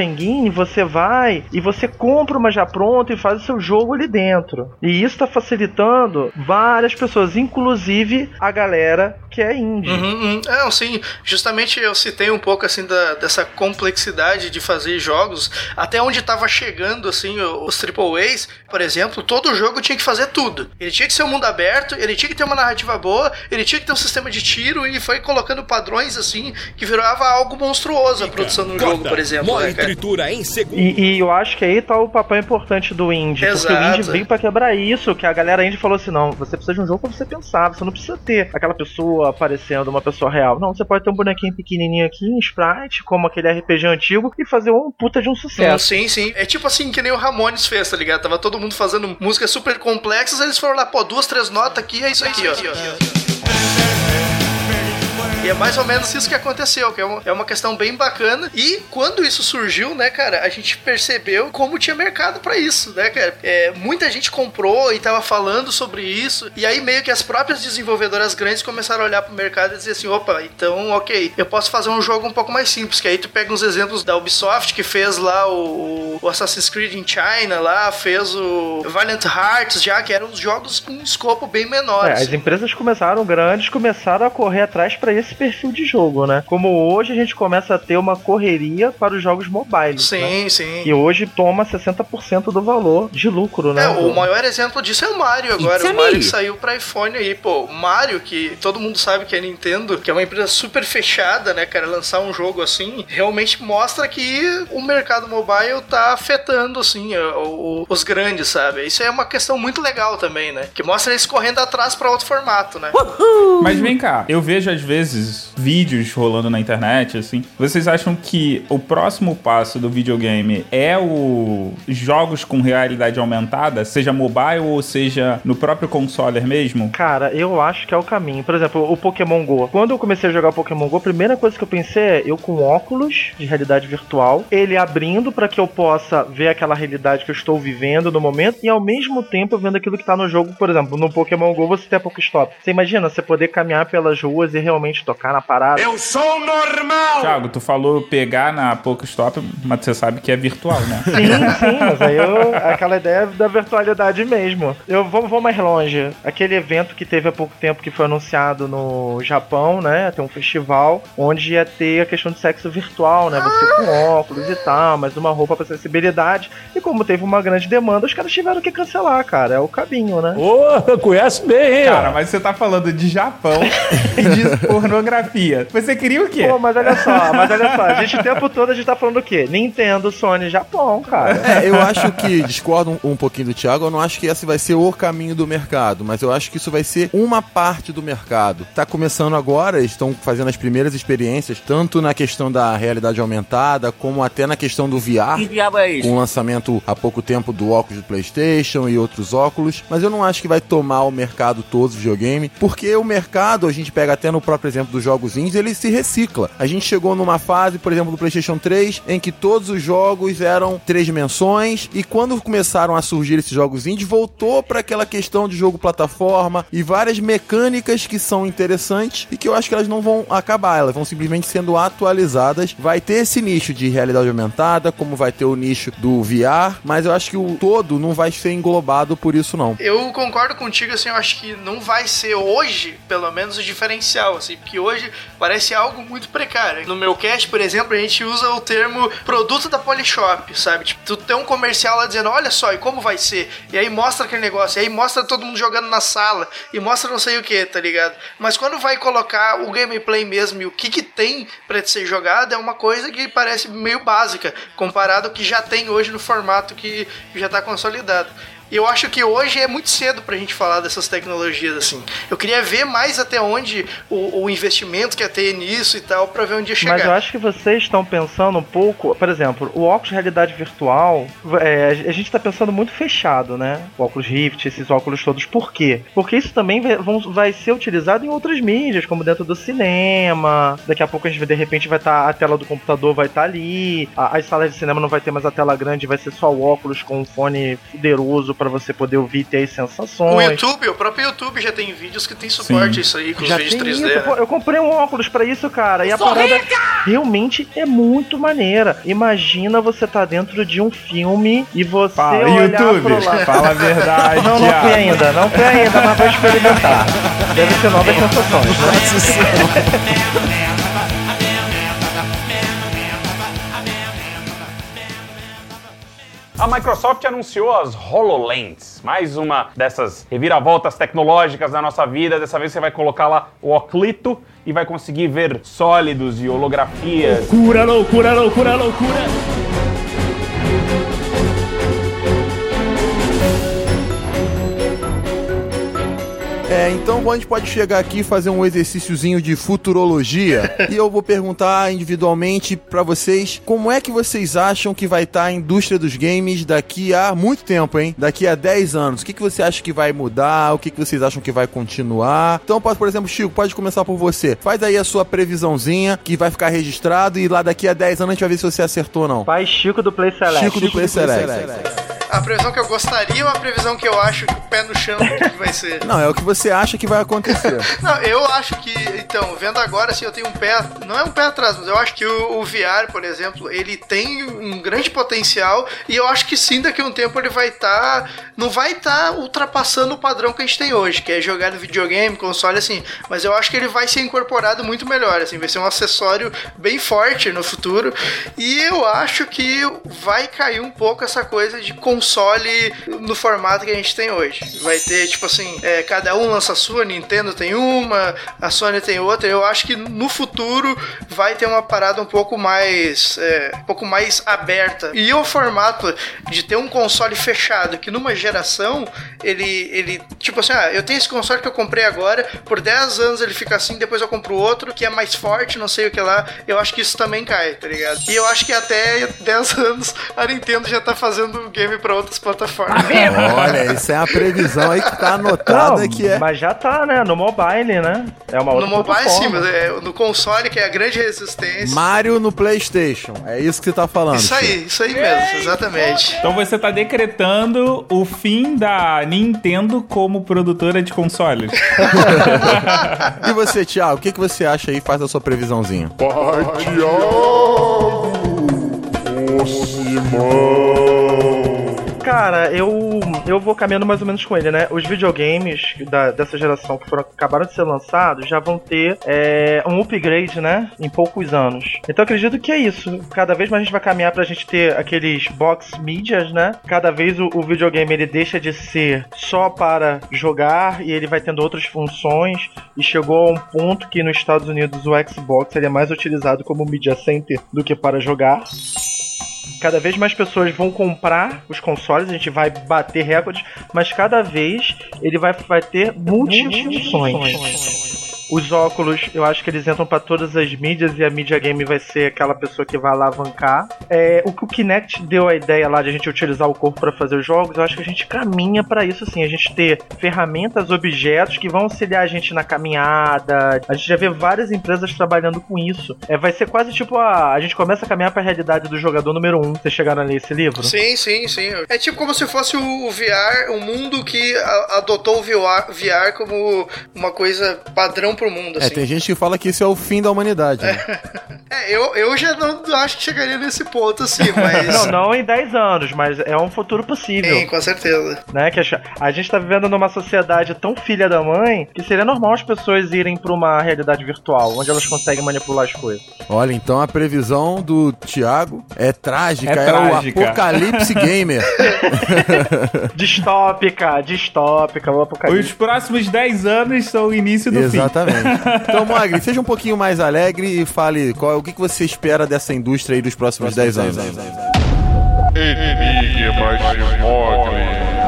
Em Game você vai e você compra uma já pronta e faz o seu jogo ali dentro. E isso tá facilitando várias pessoas, inclusive a galera que é indie. Uhum, uhum. É, sim, justamente eu citei um pouco assim da, dessa complexidade de fazer jogos, até onde estava chegando assim os AAAs, por exemplo, todo jogo tinha que fazer tudo. Ele tinha que ser um mundo aberto, ele tinha que ter uma narrativa boa, ele tinha que ter um sistema de tiro e foi colocando padrões assim que virava algo monstruoso a produção do jogo, por exemplo. né, cara? em segundo. E, e eu acho que aí tá o papel importante do indie. Porque o Exato. indie veio pra quebrar isso, que a galera indie falou assim: não, você precisa de um jogo pra você pensar, você não precisa ter aquela pessoa aparecendo, uma pessoa real. Não, você pode ter um bonequinho pequenininho aqui, em sprite, como aquele RPG antigo, e fazer um puta de um sucesso. sim, sim. É tipo assim que nem o Ramones fez, tá ligado? Tava todo mundo fazendo músicas super complexas, eles foram lá, pô, duas, três notas aqui, é isso aqui, ó. E é mais ou menos isso que aconteceu, que é uma, é uma questão bem bacana. E quando isso surgiu, né, cara, a gente percebeu como tinha mercado pra isso, né, cara? É, muita gente comprou e tava falando sobre isso. E aí meio que as próprias desenvolvedoras grandes começaram a olhar pro mercado e dizer assim, opa, então, ok, eu posso fazer um jogo um pouco mais simples. Que aí tu pega uns exemplos da Ubisoft que fez lá o, o Assassin's Creed in China, lá fez o Valiant Hearts, já que eram jogos com um escopo bem menor. É, assim. as empresas começaram grandes, começaram a correr atrás pra esse perfil de jogo, né? Como hoje a gente começa a ter uma correria para os jogos mobile. Sim, né? sim. E hoje toma 60% do valor de lucro, né? É, o maior exemplo disso é o Mario agora. It's O Mario que saiu pra iPhone aí, pô. O Mario, que todo mundo sabe que é Nintendo, que é uma empresa super fechada, né, cara? Lançar um jogo assim, realmente mostra que o mercado mobile tá afetando, assim, o- o- os grandes, sabe? Isso é uma questão muito legal também, né? Que mostra eles correndo atrás pra outro formato, né? Mas vem cá, eu vejo às vezes vídeos rolando na internet, assim. Vocês acham que o próximo passo do videogame é o jogos com realidade aumentada, seja mobile ou seja no próprio console mesmo? Cara, eu acho que é o caminho. Por exemplo, o Pokémon Go. Quando eu comecei a jogar Pokémon Go, a primeira coisa que eu pensei é eu com óculos de realidade virtual, ele abrindo para que eu possa ver aquela realidade que eu estou vivendo no momento e ao mesmo tempo vendo aquilo que tá no jogo. Por exemplo, no Pokémon Go você tem a Pokéstop. Você imagina você poder caminhar pelas ruas e realmente realmente tocar na parada. Eu sou normal! Thiago, tu falou pegar na Pokestop, mas você sabe que é virtual, né? Sim, sim, mas aí eu, aquela ideia da virtualidade mesmo. Eu vou, vou mais longe. Aquele evento que teve há pouco tempo que foi anunciado no Japão, né? Tem um festival onde ia ter a questão de sexo virtual, né? Você com óculos e tal, mas uma roupa pra acessibilidade. E como teve uma grande demanda, os caras tiveram que cancelar, cara. É o caminho, né? Ô, conhece bem, hein? Cara, mas você tá falando de Japão [laughs] e de pornografia. Você queria o quê? Pô, mas olha só, mas olha só, a gente o tempo todo a gente tá falando o quê? Nintendo, Sony, Japão, cara. É, eu acho que, discordo um, um pouquinho do Thiago, eu não acho que esse vai ser o caminho do mercado, mas eu acho que isso vai ser uma parte do mercado. Tá começando agora, eles estão fazendo as primeiras experiências, tanto na questão da realidade aumentada, como até na questão do VR. Que diabo é isso? Com o lançamento há pouco tempo do óculos do PlayStation e outros óculos, mas eu não acho que vai tomar o mercado todo do videogame, porque o mercado, a gente pega até no próprio exemplo dos jogos indies, ele se recicla. A gente chegou numa fase, por exemplo, do PlayStation 3, em que todos os jogos eram três dimensões, e quando começaram a surgir esses jogos indies, voltou para aquela questão de jogo plataforma e várias mecânicas que são interessantes e que eu acho que elas não vão acabar, elas vão simplesmente sendo atualizadas. Vai ter esse nicho de realidade aumentada, como vai ter o nicho do VR, mas eu acho que o todo não vai ser englobado por isso não. Eu concordo contigo, assim, eu acho que não vai ser hoje, pelo menos, o diferencial, assim, porque hoje parece algo muito precário. No meu cast, por exemplo, a gente usa o termo produto da Polishop, sabe? Tipo, tu tem um comercial lá dizendo, olha só, e como vai ser? E aí mostra aquele negócio, e aí mostra todo mundo jogando na sala, e mostra não sei o que, tá ligado? Mas quando vai colocar o gameplay mesmo e o que que tem pra ser jogado, é uma coisa que parece meio básica, comparado ao que já tem hoje no formato que já tá consolidado. E eu acho que hoje é muito cedo pra gente falar dessas tecnologias, assim. Eu queria ver mais até onde o, o investimento que ia ter nisso e tal, pra ver onde ia chegar. Mas eu acho que vocês estão pensando um pouco, por exemplo, o óculos de realidade virtual, é, a gente está pensando muito fechado, né? O óculos Rift, esses óculos todos. Por quê? Porque isso também vai, vão- vai ser utilizado em outras mídias, como dentro do cinema. Daqui a pouco a gente de repente vai estar a tela do computador vai estar ali. A- as salas de cinema não vai ter mais a tela grande, vai ser só o óculos com um fone poderoso para você poder ouvir e ter as sensações. O YouTube, o próprio YouTube já tem vídeos que tem suporte a isso aí, com os Já vídeos tem 3D. isso, né? eu comprei um óculos pra isso, cara, e a parada rica! realmente é muito maneira. Imagina você tá dentro de um filme e você Fala, olhar YouTube, pro lado. fala a verdade, [laughs] Não, não fui ainda, não fui ainda, mas vou experimentar. Deve ser novas sensações, né? [laughs] A Microsoft anunciou as HoloLens, mais uma dessas reviravoltas tecnológicas da nossa vida. Dessa vez você vai colocar lá o oclito e vai conseguir ver sólidos e holografias. Loucura, loucura, loucura, loucura. É, então a gente pode chegar aqui e fazer um exercíciozinho de futurologia [laughs] e eu vou perguntar individualmente pra vocês como é que vocês acham que vai estar a indústria dos games daqui a muito tempo, hein? Daqui a 10 anos. O que, que você acha que vai mudar? O que, que vocês acham que vai continuar? Então, pode, por exemplo, Chico, pode começar por você. Faz aí a sua previsãozinha que vai ficar registrado e lá daqui a 10 anos a gente vai ver se você acertou ou não. Pai Chico do Play Select. Chico do Play Select. A previsão que eu gostaria ou a previsão que eu acho que o pé no chão que vai ser? Não, é o que você acha que vai acontecer. [laughs] Não, eu acho que, então, vendo agora, assim, eu tenho um pé, não é um pé atrás, mas eu acho que o, o VR, por exemplo, ele tem um grande potencial e eu acho que sim, daqui a um tempo ele vai estar, não vai estar ultrapassando o padrão que a gente tem hoje, que é jogar no videogame, console, assim, mas eu acho que ele vai ser incorporado muito melhor, assim, vai ser um acessório bem forte no futuro e eu acho que vai cair um pouco essa coisa de console no formato que a gente tem hoje. Vai ter, tipo assim, é, cada um lança a sua, Nintendo tem uma, a Sony tem outra. Eu acho que no futuro vai ter uma parada um pouco mais, é, um pouco mais aberta. E o formato de ter um console fechado, que numa geração ele, ele tipo assim, ah, eu tenho esse console que eu comprei agora, por 10 anos ele fica assim, depois eu compro outro que é mais forte, não sei o que lá. Eu acho que isso também cai, tá ligado? E eu acho que até 10 anos a Nintendo já tá fazendo game pra pra outras plataformas. Olha, isso é uma previsão aí que tá anotada Não, que é. Mas já tá, né? No mobile, né? É uma No outra mobile sim, mas é, no console que é a grande resistência. Mario no PlayStation. É isso que você tá falando. Isso aí, isso aí mesmo, exatamente. Então você tá decretando o fim da Nintendo como produtora de consoles. [laughs] E você, Thiago, o que, que você acha aí? Faz a sua previsãozinha. Pai Tiago, o Simão. Cara, eu, eu vou caminhando mais ou menos com ele, né? Os videogames da- dessa geração que foram, acabaram de ser lançados já vão ter é, um upgrade, né? Em poucos anos. Então acredito que é isso. Cada vez mais a gente vai caminhar pra gente ter aqueles box medias, né? Cada vez o, o videogame ele deixa de ser só para jogar e ele vai tendo outras funções. E chegou a um ponto que nos Estados Unidos o Xbox ele é mais utilizado como media center do que para jogar. Cada vez mais pessoas vão comprar os consoles, a gente vai bater recordes, mas cada vez ele vai, vai ter multifunções. Os óculos, eu acho que eles entram para todas as mídias e a mídia game vai ser aquela pessoa que vai alavancar. É, o que o Kinect deu a ideia lá de a gente utilizar o corpo para fazer os jogos, eu acho que a gente caminha para isso sim, a gente ter ferramentas, objetos que vão auxiliar a gente na caminhada. A gente já vê várias empresas trabalhando com isso. É, vai ser quase tipo a a gente começa a caminhar para a realidade do jogador número 1. Um. Vocês chegaram a esse livro? Sim, sim, sim. É tipo como se fosse o VR, um mundo que a- adotou o VR como uma coisa padrão pro mundo, É, assim. tem gente que fala que isso é o fim da humanidade. né? [laughs] É, eu, eu já não acho que chegaria nesse ponto, assim, [laughs] mas. Não, não em 10 anos, mas é um futuro possível. Sim, com certeza. Né? Que a, a gente tá vivendo numa sociedade tão filha da mãe que seria normal as pessoas irem pra uma realidade virtual, onde elas conseguem manipular as coisas. Olha, então a previsão do Thiago é trágica, É é, trágica. o apocalipse [laughs] gamer. distópica, distópica, o apocalipse. Os próximos 10 anos são o início do fim. Exatamente. Então, Magri, seja um pouquinho mais alegre e fale qual, o que, que você espera dessa indústria aí dos próximos 10 anos. Enigmas de Mogli.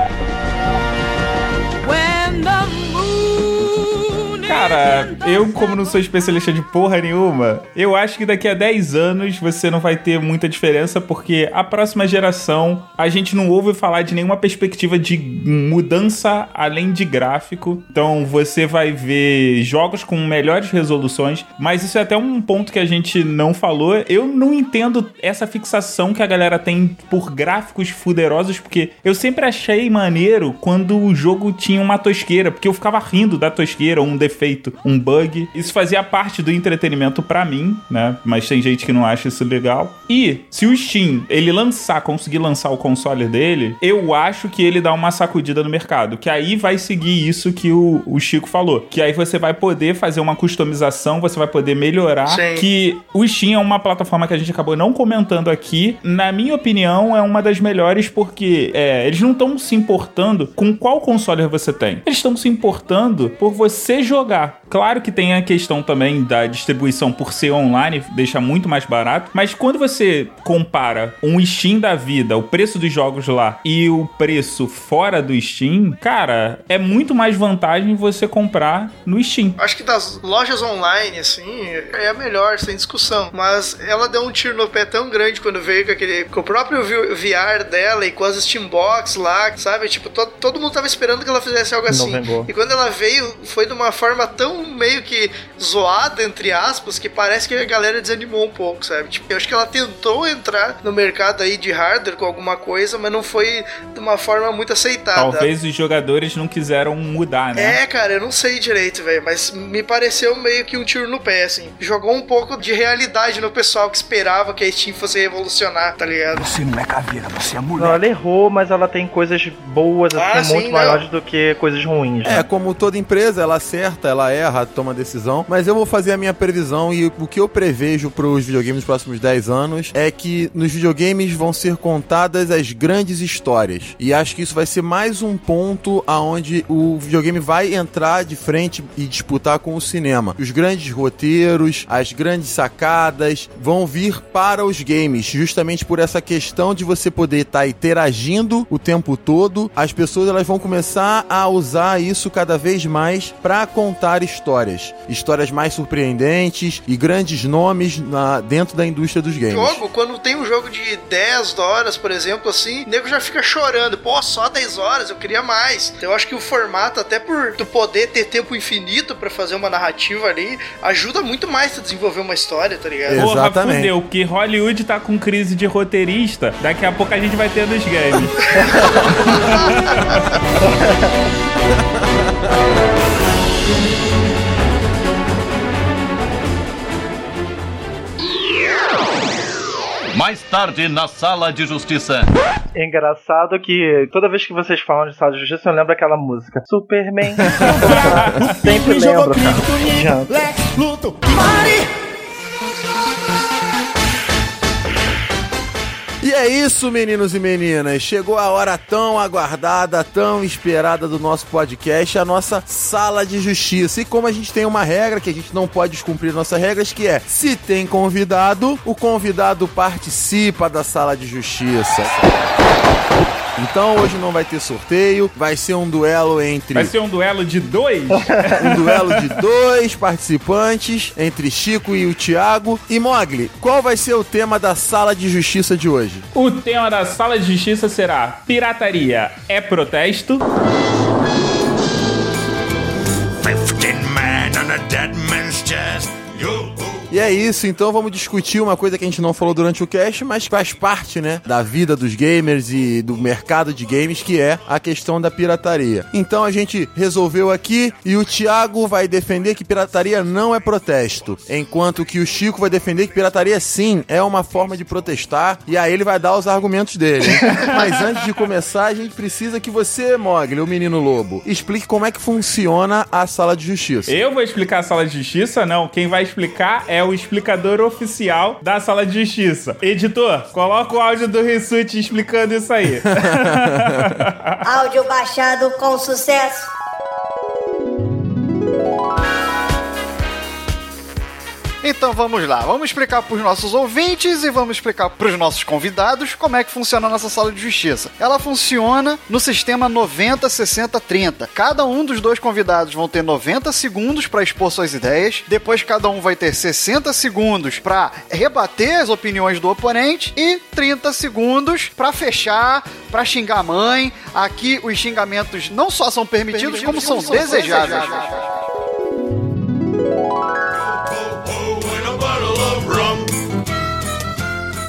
Cara, eu, como não sou especialista de porra nenhuma, eu acho que daqui a 10 anos você não vai ter muita diferença, porque a próxima geração a gente não ouve falar de nenhuma perspectiva de mudança além de gráfico. Então você vai ver jogos com melhores resoluções, mas isso é até um ponto que a gente não falou. Eu não entendo essa fixação que a galera tem por gráficos fuderosos, porque eu sempre achei maneiro quando o jogo tinha uma tosqueira, porque eu ficava rindo da tosqueira, um defeito, um bug. Isso fazia parte do entretenimento pra mim, né? Mas tem gente que não acha isso legal. E se o Steam ele lançar, conseguir lançar o console dele, eu acho que ele dá uma sacudida no mercado, que aí vai seguir isso que o, o Chico falou, que aí você vai poder fazer uma customização, você vai poder melhorar, Sim. que o Steam é uma plataforma que a gente acabou não comentando aqui. Na minha opinião, é uma das melhores porque é, eles não estão se importando com qual console você tem. Eles estão se importando por você jogar. Claro que tem a questão também da distribuição por ser online, deixa muito mais barato. Mas quando você compara um Steam da vida, o preço dos jogos lá e o preço fora do Steam, cara, é muito mais vantagem você comprar no Steam. Acho que das lojas online, assim, é a melhor, sem discussão. Mas ela deu um tiro no pé tão grande quando veio com aquele. com o próprio VR dela e com as Steambox lá, sabe? Tipo, to- todo mundo tava esperando que ela fizesse algo assim. E quando ela veio, foi de uma forma tão meio que zoada, entre aspas, que parece que a galera desanimou um pouco, sabe? Tipo, eu acho que ela tentou entrar no mercado aí de hardware com alguma coisa, mas não foi de uma forma muito aceitada. Talvez os jogadores não quiseram mudar, né? É, cara, eu não sei direito, velho, mas me pareceu meio que um tiro no pé, assim. Jogou um pouco de realidade no pessoal que esperava que a Steam fosse revolucionar, tá ligado? Você não é caveira, você é Não, ela errou, mas ela tem coisas boas, assim, Ah, sim, muito não. maiores do que coisas ruins. né? É, como toda empresa, ela acerta, ela erra, toma decisão. Mas eu vou fazer a minha previsão e o que eu prevejo para os videogames nos próximos 10 anos é que nos videogames vão ser contadas as grandes histórias. E acho que isso vai ser mais um ponto aonde o videogame vai entrar de frente e disputar com o cinema. Os grandes roteiros, as grandes sacadas vão vir para os games, justamente por essa questão de você poder estar interagindo o tempo todo. As pessoas elas vão começar a usar isso cada vez mais para contar histórias. Histórias mais surpreendentes e grandes nomes na- dentro da indústria dos games. Jogo, quando tem um jogo de 10 horas, por exemplo, assim, o nego já fica chorando. Pô, só 10 horas, eu queria mais. Então eu acho que o formato, até por tu poder ter tempo infinito pra fazer uma narrativa ali, ajuda muito mais tu desenvolver uma história, tá ligado? Porra, fudeu, que Hollywood tá com crise de roteirista, daqui a pouco a gente vai ter nos games. [laughs] Mais tarde, na sala de justiça. É engraçado que toda vez que vocês falam de Sala de Justiça, eu lembro aquela música. Superman. [laughs] Sempre lembro, cara. Lex Luthor, Mari! E é isso, meninos e meninas. Chegou a hora tão aguardada, tão esperada do nosso podcast, a nossa sala de justiça. E como a gente tem uma regra que a gente não pode descumprir nossas regras, que é: se tem convidado, o convidado participa da sala de justiça. Então hoje não vai ter sorteio, vai ser um duelo entre. Vai ser um duelo de dois? [laughs] um duelo de dois participantes entre Chico e o Thiago. E Mogli, qual vai ser o tema da sala de justiça de hoje? O tema da sala de justiça será: pirataria é protesto? Fifteen men on a dead man's chest. You. E é isso, então vamos discutir uma coisa que a gente não falou durante o cast, mas faz parte, né, da vida dos gamers e do mercado de games, que é a questão da pirataria. Então a gente resolveu aqui e o Thiago vai defender que pirataria não é protesto, enquanto que o Chico vai defender que pirataria sim é uma forma de protestar, e aí ele vai dar os argumentos dele. [laughs] mas antes de começar, a gente precisa que você, Mogli, o menino lobo, explique como é que funciona a sala de justiça. Eu vou explicar a sala de justiça? Não. Quem vai explicar é o explicador oficial da sala de justiça. Editor, coloca o áudio do Rissuti explicando isso aí. [laughs] Áudio baixado com sucesso. Então vamos lá, vamos explicar para os nossos ouvintes e vamos explicar para os nossos convidados como é que funciona a nossa sala de justiça. Ela funciona no sistema 90, 60, 30. Cada um dos dois convidados vão ter 90 segundos para expor suas ideias, depois cada um vai ter 60 segundos para rebater as opiniões do oponente e 30 segundos para fechar, para xingar a mãe. Aqui os xingamentos não só são permitidos, como são desejáveis.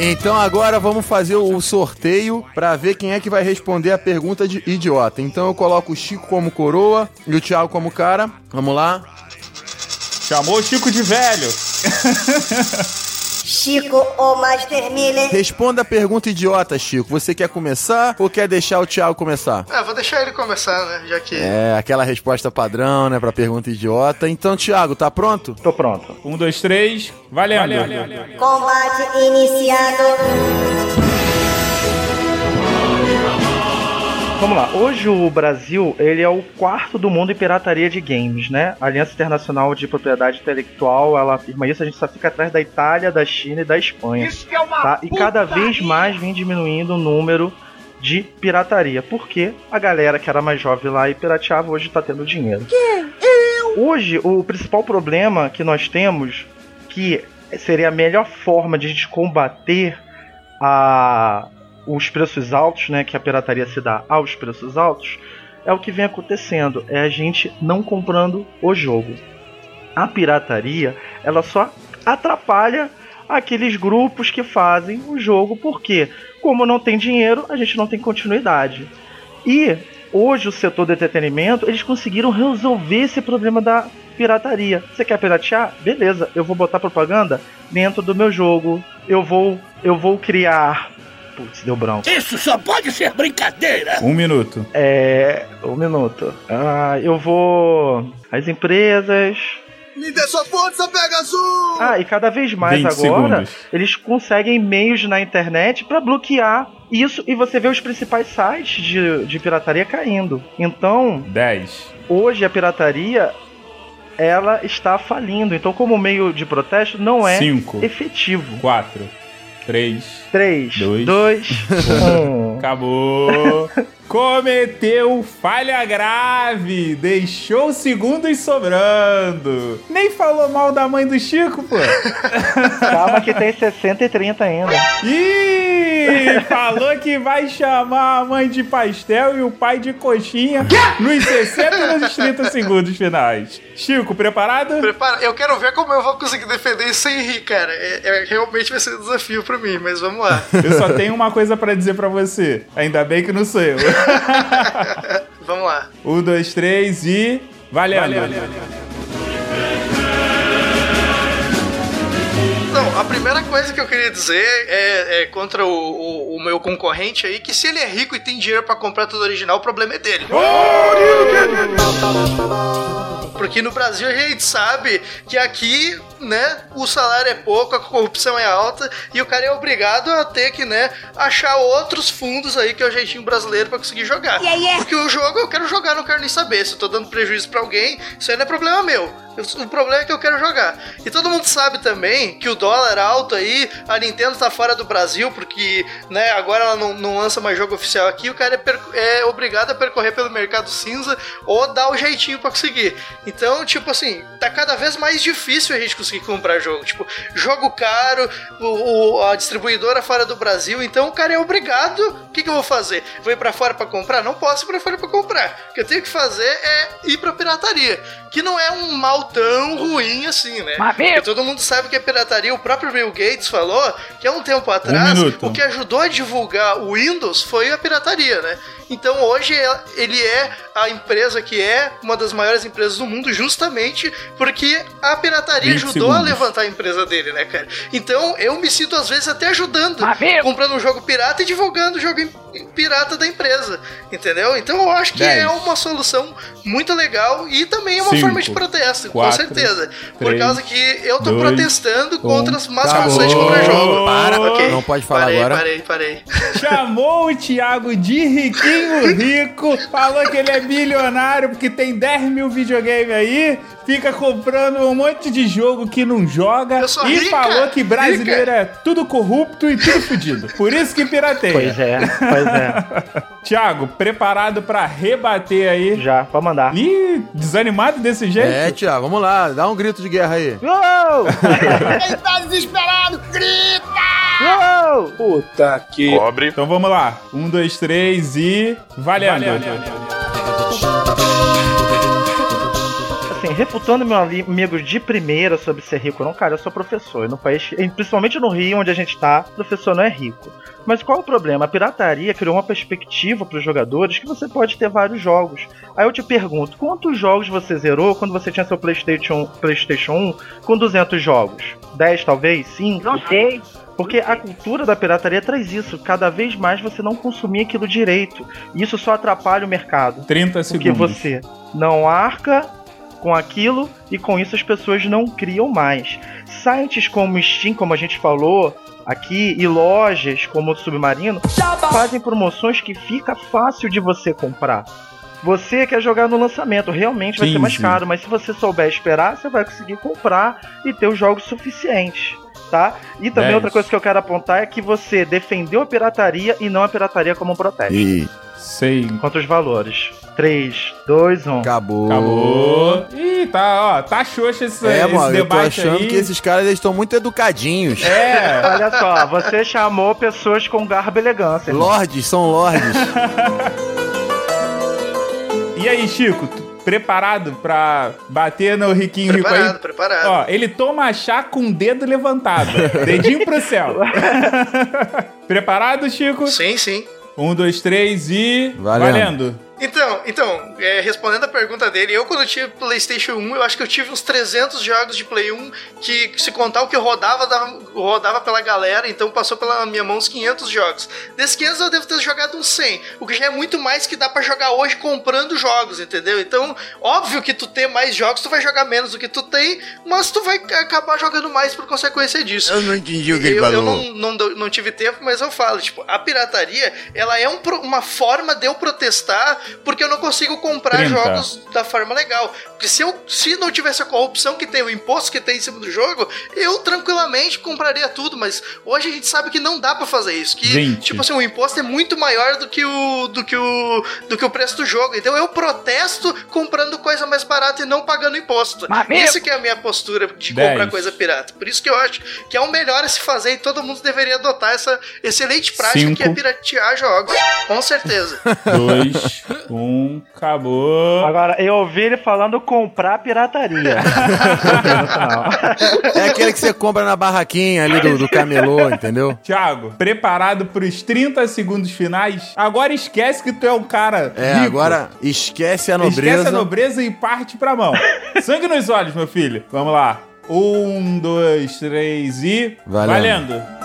Então agora vamos fazer o sorteio pra ver quem é que vai responder a pergunta de idiota. Então eu coloco o Chico como coroa e o Thiago como cara. Vamos lá. Chamou o Chico de velho. [laughs] Chico, o Master Miller. Responda a pergunta idiota, Chico. Você quer começar ou quer deixar o Thiago começar? Ah, vou deixar ele começar, né? Já que. É, aquela resposta padrão, né, pra pergunta idiota. Então, Thiago, tá pronto? Tô pronto. Um, dois, três, valendo. Combate iniciado. Vamos lá, hoje o Brasil ele é o quarto do mundo em pirataria de games, né? A Aliança Internacional de Propriedade Intelectual ela afirma isso, a gente só fica atrás da Itália, da China e da Espanha. Isso que é uma tá? E cada vez mais vem diminuindo o número de pirataria, porque a galera que era mais jovem lá e pirateava hoje tá tendo dinheiro. Hoje o principal problema que nós temos, que seria a melhor forma de a gente combater a os preços altos, né, que a pirataria se dá aos preços altos, é o que vem acontecendo, é a gente não comprando o jogo. A pirataria, ela só atrapalha aqueles grupos que fazem o jogo, porque como não tem dinheiro, a gente não tem continuidade. E hoje o setor de entretenimento, eles conseguiram resolver esse problema da pirataria. Você quer piratear? Beleza, eu vou botar propaganda dentro do meu jogo. Eu vou eu vou criar Putz, deu branco. Isso só pode ser brincadeira! Um minuto. É. Um minuto. Ah, eu vou. As empresas. Me dê sua força, Pegasus! Ah, e cada vez mais 20 agora segundos. eles conseguem meios na internet pra bloquear isso e você vê os principais sites de, de pirataria caindo. Então, 10. hoje a pirataria ela está falindo. Então, como meio de protesto, não é Cinco. efetivo. 4, 3, 3, Dois. 2, 1. Acabou. [laughs] cometeu falha grave, deixou segundos sobrando. Nem falou mal da mãe do Chico, pô. Calma que tem 60 e 30 ainda. Ih, falou que vai chamar a mãe de pastel e o pai de coxinha nos 60 e nos 30 segundos finais. Chico, preparado? Prepara, eu quero ver como eu vou conseguir defender isso sem rir, cara. É, é- realmente vai ser um desafio pra mim, mas vamos lá. Eu só tenho uma coisa pra dizer pra você. Ainda bem que não sou eu. [laughs] vamos lá. Um, dois, três e. Valendo! Não, a primeira coisa que eu queria dizer é, é contra o, o- o meu concorrente aí, que se ele é rico e tem dinheiro pra comprar tudo original, o problema é dele. Porque no Brasil a gente sabe que aqui, né, o salário é pouco, a corrupção é alta e o cara é obrigado a ter que, né, achar outros fundos aí que é o jeitinho brasileiro pra conseguir jogar. Porque o jogo eu quero jogar, não quero nem saber. Se eu tô dando prejuízo pra alguém, isso aí não é problema meu. Eu- O problema é que eu quero jogar. E todo mundo sabe também que o dólar alto aí, a Nintendo tá fora do Brasil, porque, né, agora ela não, não lança mais jogo oficial aqui, o cara é, é obrigado a percorrer pelo mercado cinza ou dar o jeitinho pra conseguir. Então, tipo assim, tá cada vez mais difícil a gente conseguir comprar jogo. Tipo, jogo caro, o, o- a distribuidora fora do Brasil, então o cara é obrigado. O que, que eu vou fazer? Vou ir pra fora pra comprar? Não posso ir pra fora pra comprar. O que eu tenho que fazer é ir pra pirataria. Que não é um mal tão ruim assim, né? Porque todo mundo sabe que a pirataria, o próprio Bill Gates falou que há um tempo atrás, minuto. o que ajudou a divulgar o Windows foi a pirataria, né? Então hoje ele é a empresa que é uma das maiores empresas do mundo justamente porque a pirataria 20 ajudou a segundos. levantar a empresa dele, né, cara? Então eu me sinto às vezes até ajudando, comprando um jogo pirata e divulgando o jogo pirata da empresa, entendeu? Então eu acho que Dez. é uma solução muito legal e também é uma Cinco, forma de protesto, quatro, com certeza. Por causa que eu tô dois, protestando contra as más Acabou. condições de comprar jogo. Para, Ok. não pode falar parei, agora. Parei, parei. Chamou o Thiago de riquinho rico, falou que ele é milionário porque tem 10 mil videogames aí, fica comprando um monte de jogo que não joga e rica, falou que brasileiro rica. é tudo corrupto e tudo fudido. Por isso que pirateia. Pois é, pois é. [laughs] Thiago, preparado pra rebater aí? Já, pode mandar. Ih, desanimado desse jeito? É, Tiago, vamos lá, dá um grito de guerra aí. Uou! Ele tá desesperado! Grita! Uou! Puta que. Cobre. Então vamos lá. Um, dois, três e. Valendo. Assim, refutando meu amigo de primeira sobre ser rico ou não, cara, eu sou professor. E no país, e principalmente no Rio, onde a gente tá, professor não é rico. Mas qual é o problema? A pirataria criou uma perspectiva para os jogadores que você pode ter vários jogos. Aí eu te pergunto, quantos jogos você zerou quando você tinha seu PlayStation, PlayStation 1 com 200 jogos? 10 talvez? 5? Não sei. Porque a cultura da pirataria traz isso. Cada vez mais você não consumir aquilo direito. E isso só atrapalha o mercado. 30 Porque segundos. você não arca com aquilo e com isso as pessoas não criam mais. Sites como Steam, como a gente falou aqui, e lojas como o Submarino fazem promoções que fica fácil de você comprar. Você quer jogar no lançamento, realmente vai ser mais 15. caro, mas se você souber esperar, você vai conseguir comprar e ter os jogos suficientes. Tá? E também Dez. outra coisa que eu quero apontar é que você defendeu a pirataria e não a pirataria como um protesto. Ih, Sei. Quanto aos valores? 3, 2, 1. acabou. Acabou. Ih, tá, ó, tá xoxa esse, É, esse mano, eu tô debate achando aí. que esses caras eles estão muito educadinhos. É. [laughs] Olha só, você chamou pessoas com garbo e elegância. Lordes, são lordes. [laughs] E aí, Chico, tu preparado pra bater no riquinho rico Preparado, aí? preparado. Ó, ele toma chá com o dedo levantado. Dedinho pro céu. [laughs] preparado, Chico? Sim, sim. Um, dois, três e. Valendo. Valendo. Então, então é, respondendo a pergunta dele, eu quando eu tive PlayStation 1, eu acho que eu tive uns 300 jogos de Play 1 que, se contar o que rodava, dava- rodava pela galera, então passou pela minha mão uns 500 jogos. Desses 500 eu devo ter jogado uns 100, o que já é muito mais que dá pra jogar hoje comprando jogos, entendeu? Então, óbvio que tu ter mais jogos, tu vai jogar menos do que tu tem, mas tu vai acabar jogando mais por consequência disso. Eu não entendi o que ele eu, eu falou. não, não, dou- não tive tempo, mas eu falo, tipo, a pirataria, ela é um uma forma de eu protestar porque eu não consigo comprar 30. jogos da forma legal. Porque se, eu, se não tivesse a corrupção que tem, o imposto que tem em cima do jogo, eu tranquilamente compraria tudo, mas hoje a gente sabe que não dá pra fazer isso. Que, 20. tipo assim, o imposto é muito maior do que o, do que o, do que o preço do jogo. Então eu protesto comprando coisa mais barata e não pagando imposto. Isso que é a minha postura de 10. comprar coisa pirata. Por isso que eu acho que é o melhor a se fazer e todo mundo deveria adotar essa excelente prática que é Cinco. piratear jogos. Com certeza. [laughs] 2, 1, acabou. Agora, eu ouvi ele falando comprar pirataria. [laughs] É aquele que você compra na barraquinha ali do, do camelô, entendeu? Thiago, preparado pros 30 segundos finais? Agora esquece que tu é um cara É, rico. agora esquece a nobreza. Esquece a nobreza e parte pra mão. [laughs] Sangue nos olhos, meu filho. Vamos lá. Um, dois, três e... Valendo. Valendo.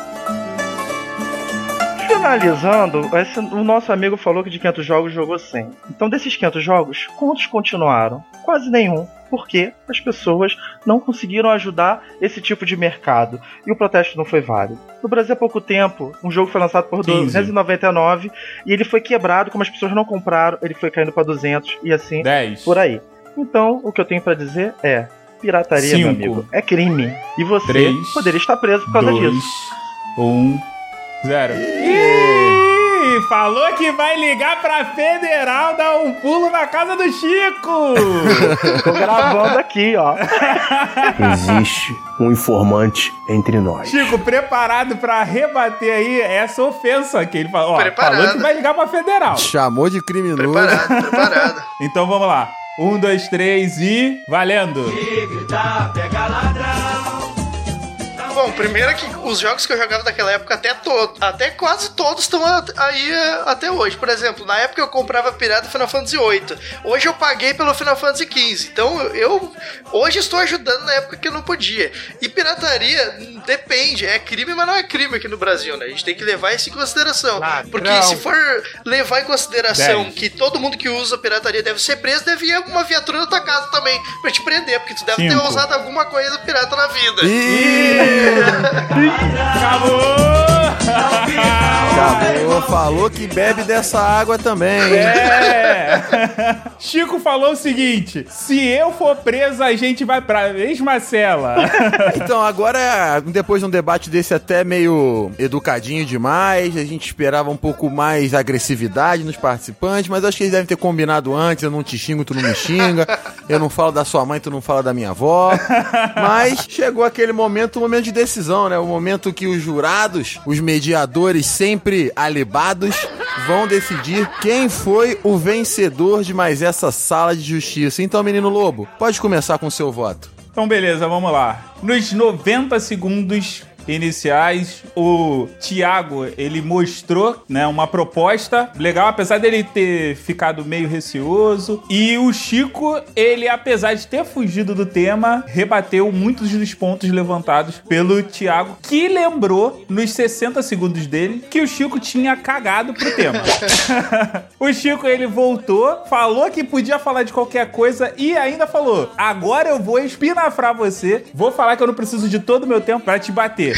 Finalizando, esse- o nosso amigo falou que de 500 jogos jogou 100. Então, desses 500 jogos, quantos continuaram? Quase nenhum. Porque as pessoas não conseguiram ajudar esse tipo de mercado. E o protesto não foi válido. No Brasil, há pouco tempo, um jogo foi lançado por 15. 299 e ele foi quebrado. Como as pessoas não compraram, ele foi caindo para 200 e assim 10. por aí. Então, o que eu tenho pra dizer é: pirataria, meu Cinco. amigo, é crime. E você Três, poderia estar preso por causa dois, disso. Um, zero. Ih, falou que vai ligar pra federal dar um pulo na casa do Chico. [laughs] Tô gravando aqui, ó. Existe um informante entre nós. Chico, preparado pra rebater aí essa ofensa que ele falou. Ó, Preparado. falou que vai ligar pra federal. Chamou de criminoso. Preparado, preparado. [laughs] Então vamos lá. Um, dois, três e. Valendo! Bom, primeiro é que os jogos que eu jogava naquela época, até todo, até quase todos estão aí eh, até hoje. Por exemplo, na época eu comprava pirata Final Fantasy VIII. Hoje eu paguei pelo Final Fantasy XV. Então eu hoje estou ajudando na época que eu não podia. E pirataria depende, é crime, mas não é crime aqui no Brasil, né? A gente tem que levar isso em consideração. Porque se for levar em consideração Dez. que todo mundo que usa pirataria deve ser preso, deve ir uma viatura na tua casa também pra te prender, porque tu deve ter Cinco. usado alguma coisa pirata na vida. Acabou, falou que bebe dessa água também. É! Chico falou o seguinte: se eu for preso, a gente vai pra mesma cela. Então, agora, depois de um debate desse até meio educadinho demais, a gente esperava um pouco mais agressividade nos participantes, mas acho que eles devem ter combinado antes, eu não te xingo, tu não me xinga, eu não falo da sua mãe, tu não fala da minha avó. Mas chegou aquele momento, o momento de decisão, né? O momento que os jurados, os mediadores sempre alibados, vão decidir quem foi o vencedor de mais essa sala de justiça. Então, menino Lobo, pode começar com o seu voto. Então, beleza, vamos lá. Nos 90 segundos iniciais, o Thiago, ele mostrou, né, uma proposta legal, apesar dele ter ficado meio receoso. E o Chico, ele, apesar de ter fugido do tema, rebateu muitos dos pontos levantados pelo Thiago, que lembrou, nos 60 segundos dele, que o Chico tinha cagado pro tema. [laughs] o Chico, ele voltou, falou que podia falar de qualquer coisa e ainda falou: agora eu vou espinafrar você, vou falar que eu não preciso de todo o meu tempo pra te bater.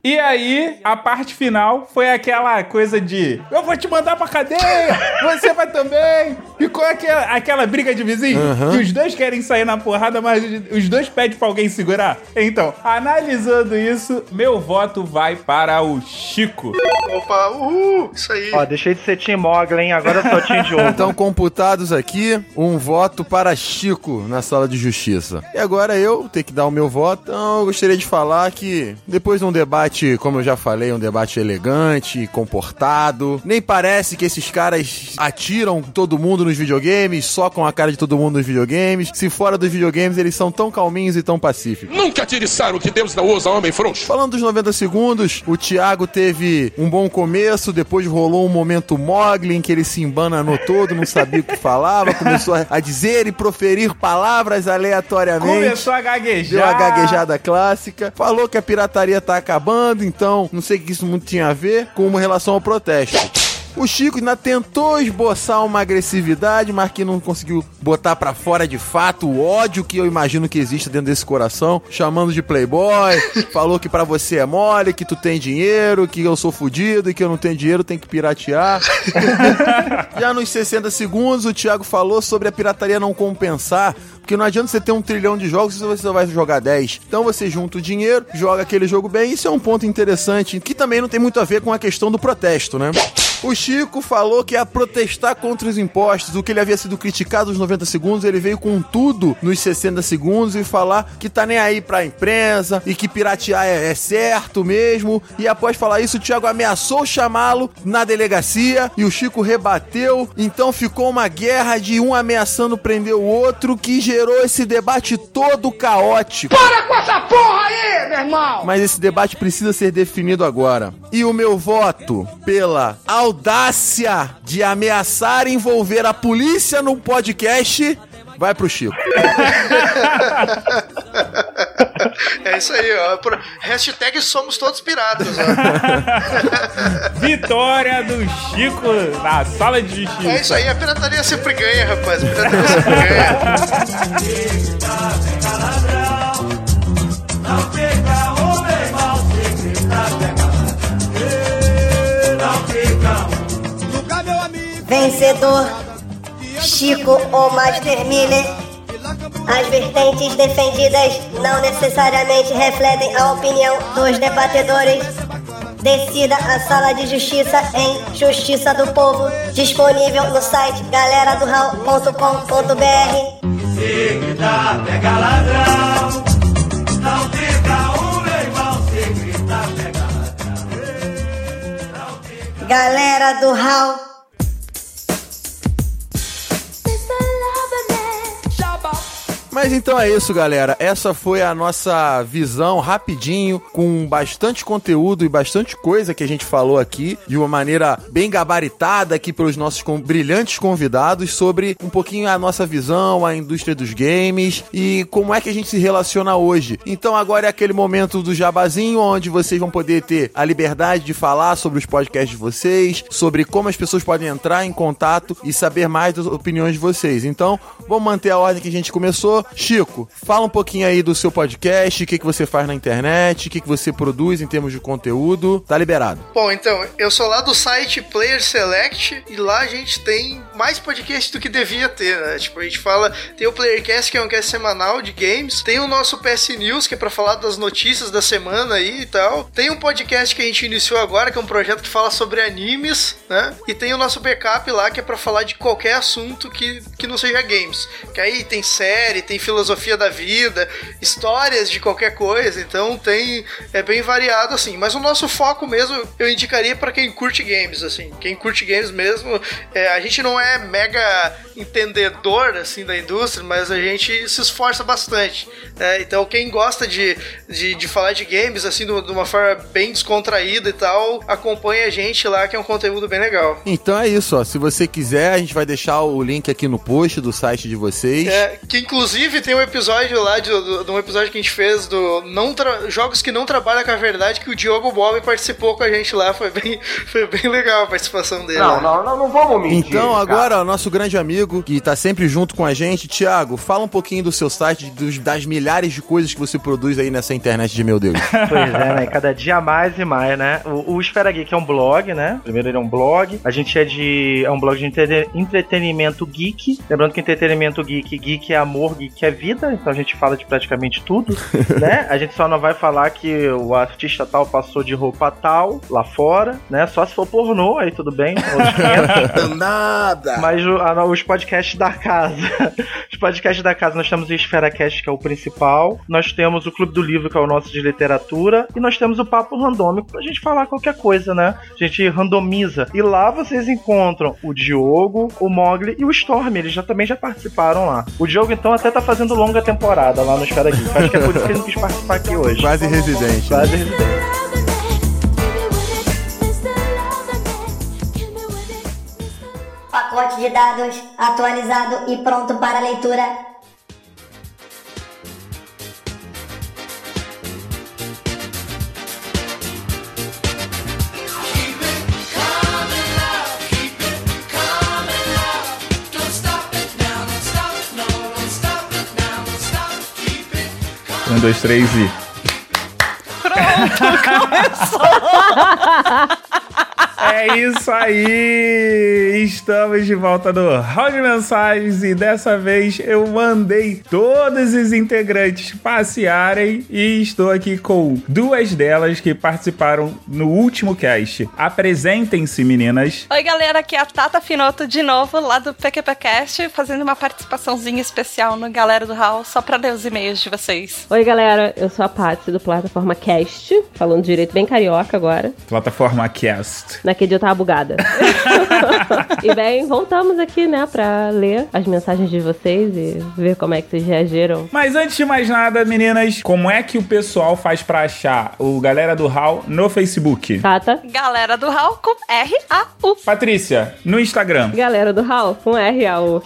E aí, a parte final foi aquela coisa de eu vou te mandar pra cadeia, você vai também. Ficou aquela, aquela briga de vizinho, Aham. que os dois querem sair na porrada, mas os dois pedem pra alguém segurar. Então, analisando isso, meu voto vai para o Chico. Opa, uhul, isso aí. Ó, deixei de ser Tim Mogli, hein? Agora eu sou Tim [laughs] Diogo. Então, computados aqui, um voto para Chico na sala de justiça. E agora eu tenho que dar o meu voto. Então, eu gostaria de falar que depois de um debate, como eu já falei, um debate elegante, comportado, nem parece que esses caras atiram todo mundo nos videogames, socam a cara de todo mundo nos videogames. Se fora dos videogames, eles são tão calminhos e tão pacíficos. Nunca te disseram que Deus não usa homem frouxo. Falando dos 90 segundos, o Thiago teve um bom começo, depois rolou um momento Mogli em que ele se embananou todo, não sabia o que falava, começou a- a dizer e proferir palavras aleatoriamente. Começou a gaguejar. Deu a gaguejada clássica. Falou que a pirataria tá acabando, então não sei o que isso muito tinha a ver com uma relação ao protesto. O Chico ainda tentou esboçar uma agressividade, mas que não conseguiu botar pra fora de fato o ódio que eu imagino que existe dentro desse coração, chamando de playboy, [laughs] falou que pra você é mole, que tu tem dinheiro, que eu sou fudido e que eu não tenho dinheiro, tem que piratear. [laughs] Já nos 60 segundos, o Thiago falou sobre a pirataria não compensar, porque não adianta você ter um trilhão de jogos se você só vai jogar 10. Então você junta o dinheiro, joga aquele jogo bem, isso é um ponto interessante, que também não tem muito a ver com a questão do protesto, né? O Chico falou que ia protestar contra os impostos, o que ele havia sido criticado nos 90 segundos, ele veio com tudo nos 60 segundos e falar que tá nem aí pra imprensa e que piratear é, é certo mesmo. E após falar isso, o Thiago ameaçou chamá-lo na delegacia e o Chico rebateu. Então ficou uma guerra de um ameaçando prender o outro que gerou esse debate todo caótico. Para com essa porra aí, meu irmão! Mas esse debate precisa ser definido agora. E o meu voto pela audácia de ameaçar envolver a polícia num podcast vai pro Chico. [laughs] É isso aí, ó. Hashtag somos todos piratas, ó. [laughs] Vitória do Chico na sala de justiça. É isso aí, a pirataria sempre ganha, rapaz. A pirataria sempre ganha. Vencedor, Chico ou Master Miller. As vertentes defendidas não necessariamente refletem a opinião dos debatedores. Decida a sala de justiça em Justiça do Povo, disponível no site galeradoral.com.br. Se dá, pega ladrão. Não fica um, meu irmão. Se gritar, pega Galera do Hall. Mas então é isso, galera. Essa foi a nossa visão rapidinho, com bastante conteúdo e bastante coisa que a gente falou aqui, de uma maneira bem gabaritada aqui pelos nossos brilhantes convidados, sobre um pouquinho a nossa visão, a indústria dos games e como é que a gente se relaciona hoje. Então agora é aquele momento do jabazinho, onde vocês vão poder ter a liberdade de falar sobre os podcasts de vocês, sobre como as pessoas podem entrar em contato e saber mais das opiniões de vocês. Então, vamos manter a ordem que a gente começou. Chico, fala um pouquinho aí do seu podcast, o que, que você faz na internet, o que, que você produz em termos de conteúdo. Tá liberado. Bom, então, eu sou lá do site Player Select e lá a gente tem mais podcast do que devia ter, né? Tipo, a gente fala, tem o Playercast, que é um cast semanal de games, tem o nosso PS News, que é pra falar das notícias da semana aí e tal. Tem um podcast que a gente iniciou agora, que é um projeto que fala sobre animes, né? E tem o nosso backup lá, que é pra falar de qualquer assunto que, que não seja games. Que aí tem série, tem filosofia da vida, histórias de qualquer coisa, então tem é bem variado assim. Mas o nosso foco mesmo eu indicaria pra quem curte games, assim, quem curte games mesmo. é, a gente não é mega entendedor assim da indústria, mas a gente se esforça bastante. né? então quem gosta de, de, de falar de games assim de uma- de uma forma bem descontraída e tal, acompanha a gente lá que é um conteúdo bem legal. Então é isso, ó. Se você quiser, a gente vai deixar o link aqui no post do site de vocês. É, que inclusive tem um episódio lá de, de um episódio que a gente fez do não tra- jogos que não trabalham com a verdade que o Diogo Bob participou com a gente lá, foi bem, [laughs] foi bem legal a participação dele. Não, né? não, não, não vamos mentir. Então, cara. agora, ó, nosso grande amigo, que tá sempre junto com a gente, Thiago, fala um pouquinho do seu site, dos- das milhares de coisas que você produz aí nessa internet de meu Deus. [laughs] Pois é, né? Cada dia mais e mais, né? O, o Esfera Geek é um blog, né? Primeiro ele é um blog. A gente é de. É um blog de entre- entretenimento geek. Lembrando que entretenimento geek, geek é amor, geek é vida. Então a gente fala de praticamente tudo, [laughs] né? A gente só não vai falar que o artista tal passou de roupa tal lá fora, né? Só se for pornô, aí tudo bem. outros 500. Nada! Mas a- os podcasts da casa. [laughs] Os podcasts da casa, nós temos o Esfera Cast, que é o principal. Nós temos o Clube do Livro, que é o nosso de literatura. E nós temos o Papo Randômico pra gente falar qualquer coisa, né? A gente randomiza. E lá vocês encontram o Diogo, o Mogli e o Storm. Eles já também já participaram lá. O Diogo, então, até tá fazendo longa temporada lá no Esfera Geek. Acho que é por isso que ele não quis participar aqui hoje. Quase residente. Quase residente. Pacote de dados atualizado e pronto para leitura. Dois, três e. [laughs] É isso aí! Estamos de volta no Round de Mensagens e dessa vez eu mandei todos os integrantes passearem e estou aqui com duas delas que participaram no último cast. Apresentem-se, meninas. Oi, galera, aqui é a Tata Finoto de novo, lá do PQPcast, fazendo uma participaçãozinha especial no Galera do Hall, só pra ler os e-mails de vocês. Oi, galera, eu sou a Patsy do Plataforma Cast, falando direito bem carioca agora. Plataforma Cast. Naquele dia eu tava bugada. [laughs] e bem, voltamos aqui, né, pra ler as mensagens de vocês e ver como é que vocês reagiram. Mas antes de mais nada, meninas, como é que o pessoal faz pra achar o Galera do Hall no Facebook? Tata. Galera do Hall com R-A-U. Patrícia, no Instagram. Galera do Hall com R-A-U.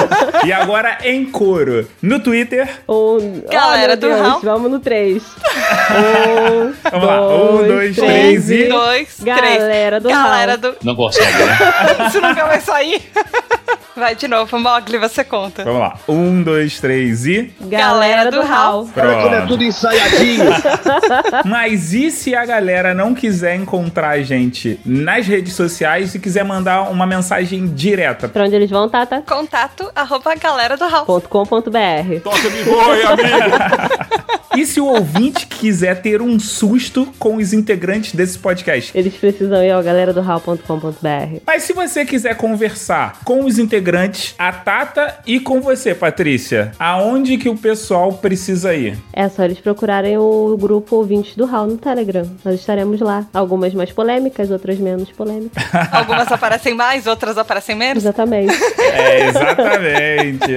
[laughs] e agora em coro. No Twitter. Um... Galera oh, do Deus, Hall. Vamos no 3. Um, [laughs] Vamos lá. Um, dois, três e. Dois, Galera três. do Galera do. Não consegue, né? [laughs] Isso nunca vai sair. [laughs] Vai de novo, Mogli, você conta. Vamos lá. Um, dois, três e. Galera do Hall. Pronto. tudo ensaiadinho. [laughs] Mas e se a galera não quiser encontrar a gente nas redes sociais e quiser mandar uma mensagem direta? Pra onde eles vão, Tata? Contato arroba galera do Hall. .com.br Toca de boi, amigo. [laughs] E se o ouvinte quiser ter um susto com os integrantes desse podcast? Eles precisam ir ao galera do hall.com.br. Mas se você quiser conversar com os integrantes, a Tata e com você, Patrícia, aonde que o pessoal precisa ir? É só eles procurarem o grupo Ouvintes do Hall no Telegram. Nós estaremos lá. Algumas mais polêmicas, outras menos polêmicas. [laughs] Algumas aparecem mais, outras aparecem menos. Exatamente. É, exatamente.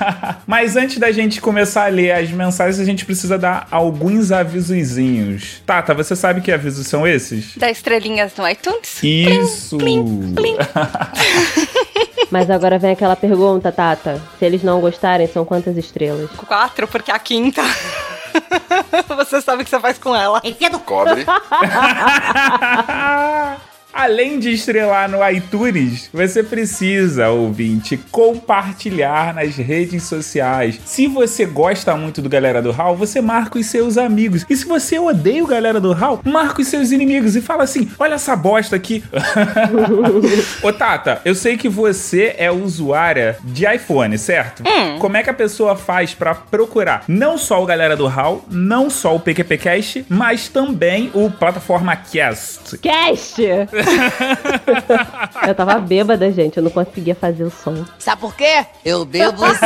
[laughs] Mas antes da gente começar a ler as mensagens, a gente precisa dar alguns avisozinhos. Tata, você sabe que avisos são esses? Dá estrelinhas no iTunes. Isso! [laughs] Mas agora vem aquela pergunta, Tata. Se eles não gostarem, são quantas estrelas? Quatro, porque a quinta. [laughs] você sabe o que você faz com ela. Enfia do Cobre. [laughs] Além de estrelar no iTunes, você precisa, ouvinte, compartilhar nas redes sociais. Se você gosta muito do Galera do Hall, você marca os seus amigos. E se você odeia o Galera do Hall, marca os seus inimigos e fala assim: olha essa bosta aqui. [laughs] Ô Tata, eu sei que você é usuária de iPhone, certo? Como é que a pessoa faz pra procurar não só o Galera do Hall, não só o PQPcast, mas também o Plataforma Cast? Cast! [laughs] eu tava bêbada, gente. Eu não conseguia fazer o som. Sabe por quê? Eu bebo [laughs] sim.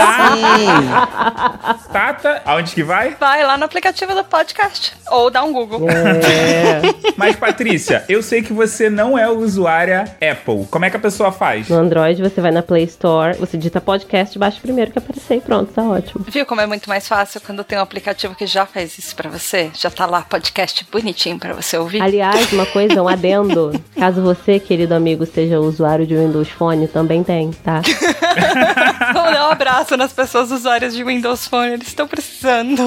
Tata, aonde que vai? Vai lá no aplicativo do podcast. Ou dá um Google. É. [laughs] Mas, Patrícia, eu sei que você não é usuária Apple. Como é que a pessoa faz? No Android, você vai na Play Store, você digita podcast, baixa o primeiro que aparecer e pronto, tá ótimo. Viu como é muito mais fácil quando tem um aplicativo que já faz isso pra você? Já tá lá podcast bonitinho pra você ouvir. Aliás, uma coisa, um adendo. Caso [laughs] você, querido amigo, seja usuário de Windows Phone, também tem, tá? [laughs] [laughs] Vamos dar um abraço nas pessoas usuárias de Windows Phone, eles estão precisando.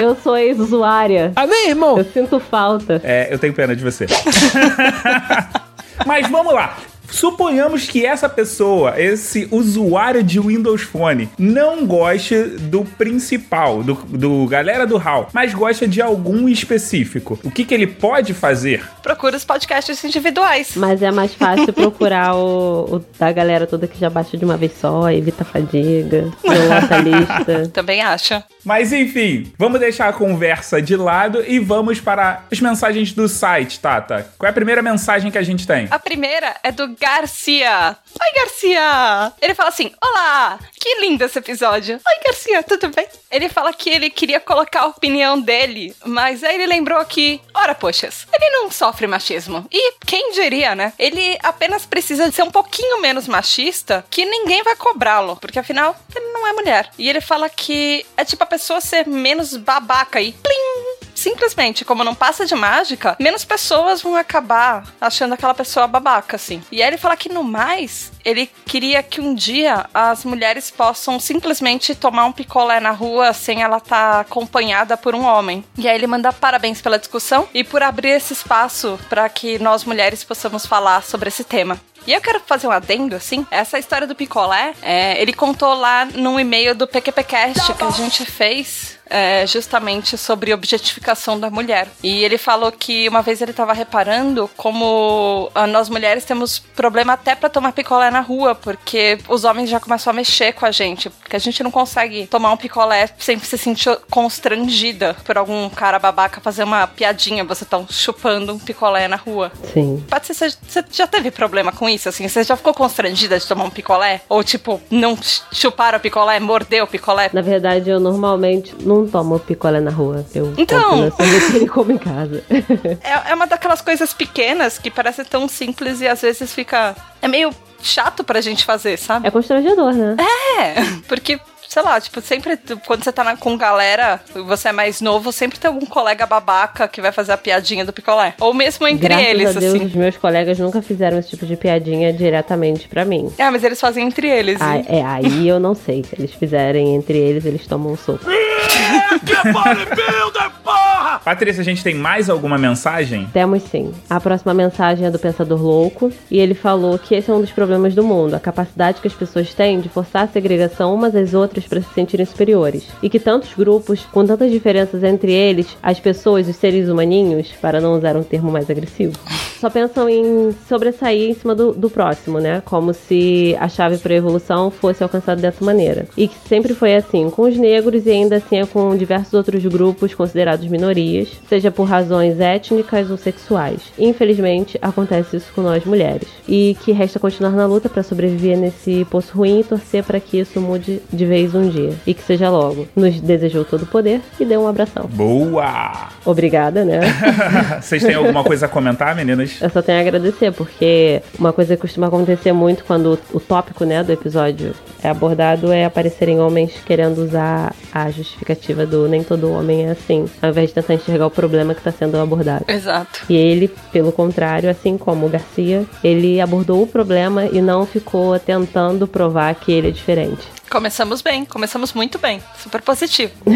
Eu sou ex-usuária. Amém, irmão? Eu sinto falta. É, eu tenho pena de você. [laughs] Mas vamos lá. Suponhamos que essa pessoa, esse usuário de Windows Phone, não goste do principal, do, do galera do HAL, mas gosta de algum específico. O que, que ele pode fazer? Procura os podcasts individuais. Mas é mais fácil [laughs] procurar o, o da galera toda que já baixa de uma vez só, evita a fadiga, lista. [laughs] Também acho. Mas enfim, vamos deixar a conversa de lado e vamos para as mensagens do site, Tata. Qual é a primeira mensagem que a gente tem? A primeira é do Garcia. Oi, Garcia! Ele fala assim: Olá! Que lindo esse episódio! Oi, Garcia, tudo bem? Ele fala que ele queria colocar a opinião dele, mas aí ele lembrou que, ora, poxas, ele não sofre machismo. E quem diria, né? Ele apenas precisa ser um pouquinho menos machista que ninguém vai cobrá-lo, porque afinal, ele não é mulher. E ele fala que é tipo a pessoa ser menos babaca e plim! Simplesmente, como não passa de mágica, menos pessoas vão acabar achando aquela pessoa babaca, assim. E aí ele fala que no mais, ele queria que um dia as mulheres possam simplesmente tomar um picolé na rua sem ela estar tá acompanhada por um homem. E aí ele manda parabéns pela discussão e por abrir esse espaço para que nós mulheres possamos falar sobre esse tema. E eu quero fazer um adendo, assim. Essa história do picolé, é, ele contou lá num e-mail do PQPcast que a gente fez é, justamente sobre objetificação da mulher. E ele falou que uma vez ele estava reparando como ah, nós mulheres temos problema até para tomar picolé na rua, porque os homens já começam a mexer com a gente, porque a gente não consegue tomar um picolé sem se sentir constrangida por algum cara babaca fazer uma piadinha, você tá chupando um picolé na rua. Sim. Pode ser, você, você já teve problema com isso, assim? Você já ficou constrangida de tomar um picolé? Ou, tipo, não chupar o picolé, morder o picolé? Na verdade, eu normalmente não tomo picolé na rua. Eu Então. compro na sorveteria e como em casa. [laughs] É, é uma daquelas coisas pequenas que parece tão simples e às vezes fica. É meio chato pra gente fazer, sabe? É constrangedor, né? É, [laughs] porque. Sei lá, tipo, sempre quando você tá na- com galera, você é mais novo, sempre tem algum colega babaca que vai fazer a piadinha do picolé. Ou mesmo entre Graças eles, a Deus, assim. os meus colegas nunca fizeram esse tipo de piadinha diretamente pra mim. É, mas eles fazem entre eles. Ah, é, aí eu não sei. Se eles fizerem entre eles, eles tomam um soco. [laughs] Get money, build up. Patrícia, a gente tem mais alguma mensagem? Temos sim. A próxima mensagem é do Pensador Louco, e ele falou que esse é um dos problemas do mundo, a capacidade que as pessoas têm de forçar a segregação umas às outras para se sentirem superiores. E que tantos grupos, com tantas diferenças entre eles, as pessoas, os seres humaninhos, para não usar um termo mais agressivo, só pensam em sobressair em cima do, do próximo, né? Como se a chave para a evolução fosse alcançada dessa maneira. E que sempre foi assim com os negros e ainda assim é com diversos outros grupos considerados minorias, seja por razões étnicas ou sexuais. Infelizmente, acontece isso com nós mulheres. E que resta continuar na luta para sobreviver nesse poço ruim e torcer para que isso mude de vez um dia. E que seja logo. Nos desejou todo o poder e deu um abração. Boa! Obrigada, né? [laughs] Vocês têm alguma coisa a comentar, meninas? Eu só tenho a agradecer, porque uma coisa que costuma acontecer muito quando o tópico né, do episódio é abordado é aparecerem homens querendo usar a justificativa do nem todo homem é assim, ao invés de tentar enxergar o problema que está sendo abordado. Exato. E ele, pelo contrário, assim como o Garcia, ele abordou o problema e não ficou tentando provar que ele é diferente. Começamos bem, começamos muito bem. Super positivo. [laughs]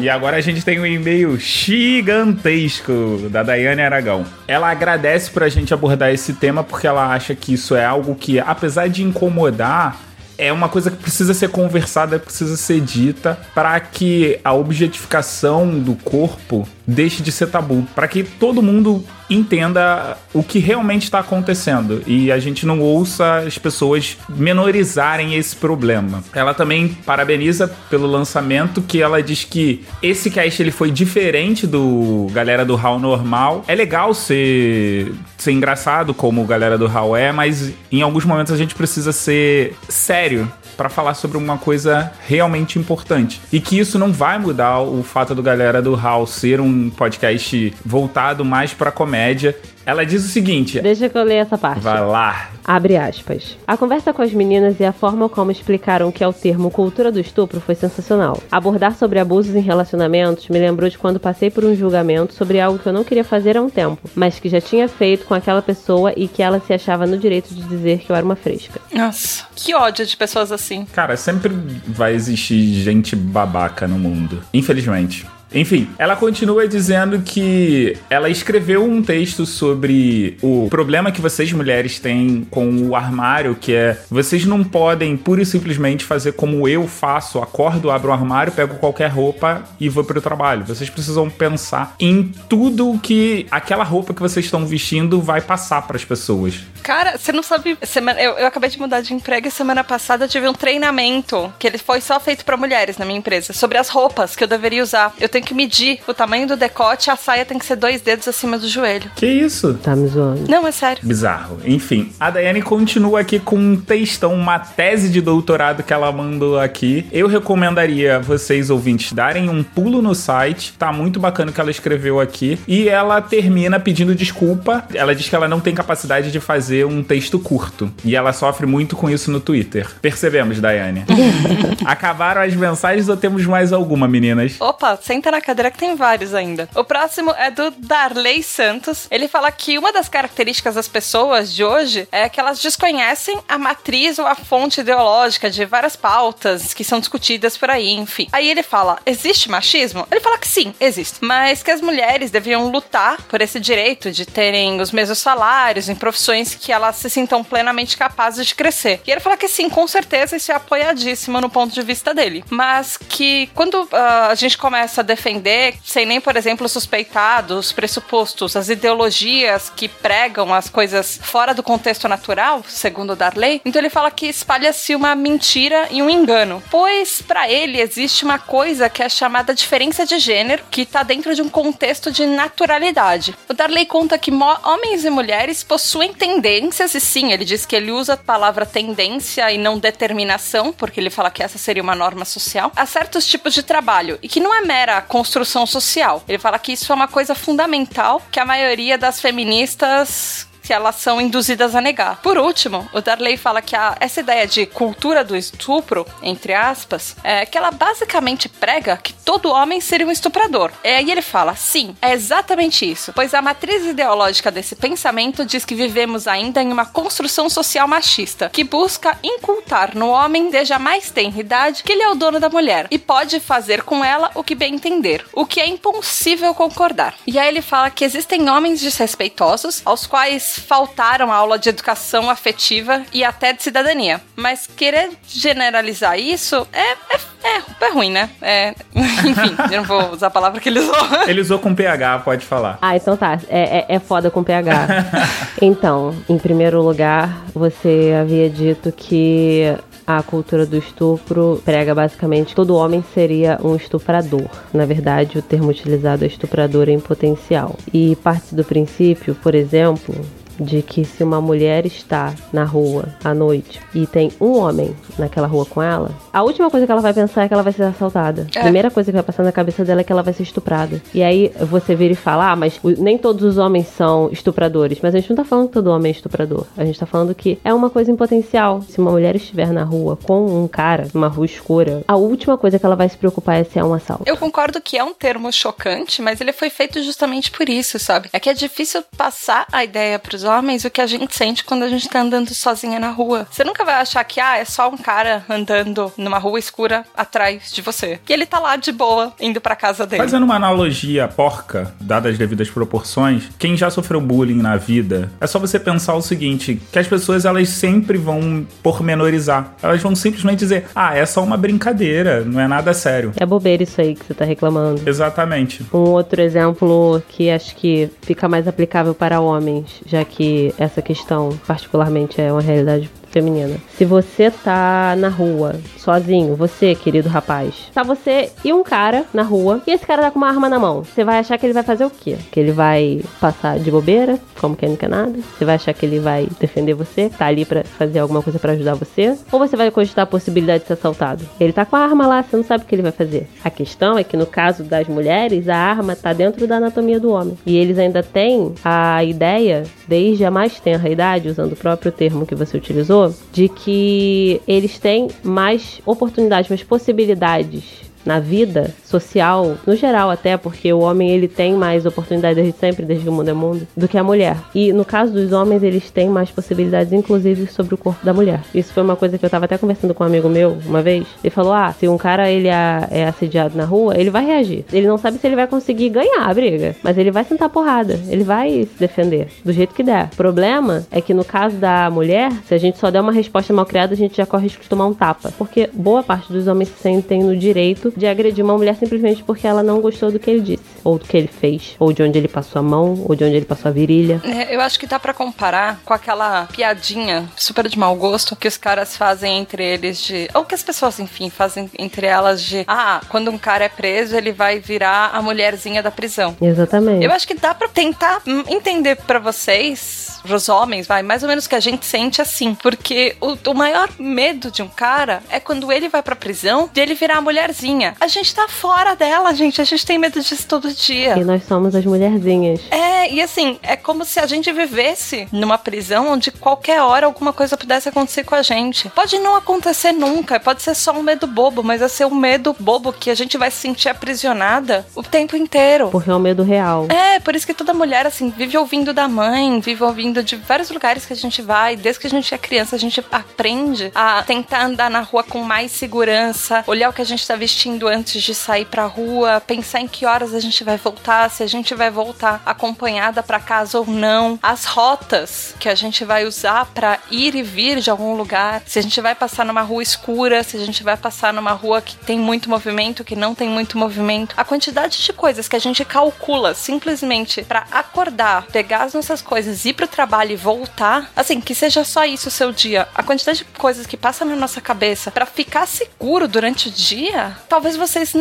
E agora a gente tem um e-mail gigantesco da Daiane Aragão. Ela agradece por a gente abordar esse tema porque ela acha que isso é algo que, apesar de incomodar, é uma coisa que precisa ser conversada, precisa ser dita para que a objetificação do corpo deixe de ser tabu, para que todo mundo entenda o que realmente está acontecendo e a gente não ouça as pessoas menorizarem esse problema. Ela também parabeniza pelo lançamento que ela diz que esse cast ele foi diferente do galera do Hall normal. É legal ser ser engraçado como galera do Hall é, mas em alguns momentos a gente precisa ser sério para falar sobre uma coisa realmente importante. E que isso não vai mudar o fato do galera do Hall ser um podcast voltado mais para comédia. Ela diz o seguinte: Deixa que eu leia essa parte. Vai lá. Abre aspas. A conversa com as meninas e a forma como explicaram o que é o termo cultura do estupro foi sensacional. Abordar sobre abusos em relacionamentos me lembrou de quando passei por um julgamento sobre algo que eu não queria fazer há um tempo, mas que já tinha feito com aquela pessoa e que ela se achava no direito de dizer que eu era uma fresca. Nossa, que ódio de pessoas assim. Cara, sempre vai existir gente babaca no mundo. Infelizmente. Enfim, ela continua dizendo que ela escreveu um texto sobre o problema que vocês mulheres têm com o armário, que é vocês não podem pura e simplesmente fazer como eu faço, acordo, abro o armário, pego qualquer roupa e vou pro trabalho. Vocês precisam pensar em tudo que aquela roupa que vocês estão vestindo vai passar para as pessoas. Cara, você não sabe. Semana, eu, eu acabei de mudar de emprego e semana passada eu tive um treinamento que ele foi só feito pra mulheres na minha empresa sobre as roupas que eu deveria usar. Eu tenho que medir o tamanho do decote, a saia tem que ser dois dedos acima do joelho. Que isso? Tá me zoando. Não, é sério. Bizarro. Enfim, a Daiane continua aqui com um textão, uma tese de doutorado que ela mandou aqui. Eu recomendaria vocês, ouvintes, darem um pulo no site. Tá muito bacana o que ela escreveu aqui. E ela termina pedindo desculpa. Ela diz que ela não tem capacidade de fazer um texto curto. E ela sofre muito com isso no Twitter. Percebemos, Daiane. [laughs] Acabaram as mensagens ou temos mais alguma, meninas? Opa, sem senta na cadeira que tem vários ainda. O próximo é do Darley Santos. Ele fala que uma das características das pessoas de hoje é que elas desconhecem a matriz ou a fonte ideológica de várias pautas que são discutidas por aí, enfim. Aí ele fala: existe machismo? Ele fala que sim, existe. Mas que as mulheres deviam lutar por esse direito de terem os mesmos salários em profissões que elas se sintam plenamente capazes de crescer. E ele fala que sim, com certeza isso é apoiadíssimo no ponto de vista dele. Mas que quando uh, a gente começa a defender, sem nem, por exemplo, suspeitar dos pressupostos, as ideologias que pregam as coisas fora do contexto natural, segundo Darley, então ele fala que espalha-se uma mentira e um engano. Pois para ele existe uma coisa que é chamada diferença de gênero, que está dentro de um contexto de naturalidade. O Darley conta que homens e mulheres possuem tendências, e sim, ele diz que ele usa a palavra tendência e não determinação, porque ele fala que essa seria uma norma social, a certos tipos de trabalho, e que não é mera construção social. Ele fala que isso é uma coisa fundamental que a maioria das feministas que elas são induzidas a negar. Por último, o Darley fala que a, essa ideia de cultura do estupro, entre aspas, é que ela basicamente prega que todo homem seria um estuprador. E aí ele fala, sim, é exatamente isso, pois a matriz ideológica desse pensamento diz que vivemos ainda em uma construção social machista, que busca incultar no homem desde a mais tenra idade que ele é o dono da mulher e pode fazer com ela o que bem entender, o que é impossível concordar. E aí ele fala que existem homens desrespeitosos aos quais faltaram aula de educação afetiva e até de cidadania. Mas querer generalizar isso é, é, é, é ruim, né? É, [laughs] enfim, eu não vou usar a palavra que ele usou. Ele usou com PH, pode falar. Ah, então tá. É, é, é foda com PH. [laughs] então, em primeiro lugar, você havia dito que a cultura do estupro prega basicamente que todo homem seria um estuprador. Na verdade, o termo utilizado é estuprador em potencial. E parte do princípio, por exemplo, de que se uma mulher está na rua à noite e tem um homem naquela rua com ela, a última coisa que ela vai pensar é que ela vai ser assaltada. É. A primeira coisa que vai passar na cabeça dela é que ela vai ser estuprada. E aí você vira e fala, ah, mas nem todos os homens são estupradores. Mas a gente não tá falando que todo homem é estuprador. A gente tá falando que é uma coisa em potencial. Se uma mulher estiver na rua com um cara, numa rua escura, a última coisa que ela vai se preocupar é se é um assalto. Eu concordo que é um termo chocante, mas ele foi feito justamente por isso, sabe? É que é difícil passar a ideia pros homens o que a gente sente quando a gente tá andando sozinha na rua. Você nunca vai achar que, ah, é só um cara andando numa rua escura atrás de você. E ele tá lá de boa, indo pra casa dele. Fazendo uma analogia porca, dadas as devidas proporções, quem já sofreu bullying na vida, é só você pensar o seguinte, que as pessoas elas sempre vão pormenorizar. Elas vão simplesmente dizer, ah, é só uma brincadeira, não é nada sério. É bobeira isso aí que você tá reclamando. Exatamente. Um outro exemplo que acho que fica mais aplicável para homens, já que essa questão particularmente é uma realidade feminina. Se você tá na rua, sozinho, você, querido rapaz, tá você e um cara na rua, e esse cara tá com uma arma na mão. Você vai achar que ele vai fazer o quê? Que ele vai passar de bobeira, como quem não quer nada? Você vai achar que ele vai defender você, tá ali pra fazer alguma coisa pra ajudar você? Ou você vai cogitar a possibilidade de ser assaltado? Ele tá com a arma lá, você não sabe o que ele vai fazer. A questão é que no caso das mulheres, a arma tá dentro da anatomia do homem. E eles ainda têm a ideia, desde a mais tenra idade, usando o próprio termo que você utilizou, de que eles têm mais oportunidades, mais possibilidades na vida social, no geral até, porque o homem ele tem mais oportunidades desde sempre, desde que o mundo é mundo, do que a mulher. E no caso dos homens, eles têm mais possibilidades, inclusive, sobre o corpo da mulher. Isso foi uma coisa que eu tava até conversando com um amigo meu uma vez. Ele falou: ah, se um cara ele é, é assediado na rua, ele vai reagir. Ele não sabe se ele vai conseguir ganhar a briga, mas ele vai sentar porrada, ele vai se defender do jeito que der. O problema é que no caso da mulher, se a gente só der uma resposta mal criada, a gente já corre risco de tomar um tapa. Porque boa parte dos homens se sentem no direito de agredir uma mulher simplesmente porque ela não gostou do que ele disse, ou do que ele fez, ou de onde ele passou a mão, ou de onde ele passou a virilha. É, eu acho que dá pra comparar com aquela piadinha super de mau gosto que os caras fazem entre eles de. Ou que as pessoas, enfim, fazem entre elas de. Ah, quando um cara é preso, ele vai virar a mulherzinha da prisão. Exatamente. Eu acho que dá pra tentar entender pra vocês, os homens, vai, mais ou menos que a gente sente assim. Porque o, o maior medo de um cara é quando ele vai pra prisão de ele virar a mulherzinha. Mulherzinha, a gente tá fora dela, gente. A gente tem medo disso todo dia. E nós somos as mulherzinhas. É, e assim, é como se a gente vivesse numa prisão onde qualquer hora alguma coisa pudesse acontecer com a gente. Pode não acontecer nunca, pode ser só um medo bobo, mas vai ser um medo bobo que a gente vai se sentir aprisionada o tempo inteiro. Porque é um medo real. É, por isso que toda mulher, assim, vive ouvindo da mãe, vive ouvindo de vários lugares que a gente vai. Desde que a gente é criança, a gente aprende a tentar andar na rua com mais segurança, olhar o que a gente tá vestindo antes de sair pra rua, pensar em que horas a gente vai voltar, se a gente vai voltar acompanhada para casa ou não, as rotas que a gente vai usar para ir e vir de algum lugar, se a gente vai passar numa rua escura, se a gente vai passar numa rua que tem muito movimento, que não tem muito movimento, a quantidade de coisas que a gente calcula simplesmente para acordar, pegar as nossas coisas, ir pro trabalho e voltar, assim, que seja só isso o seu dia, a quantidade de coisas que passa na nossa cabeça para ficar seguro durante o dia, talvez vocês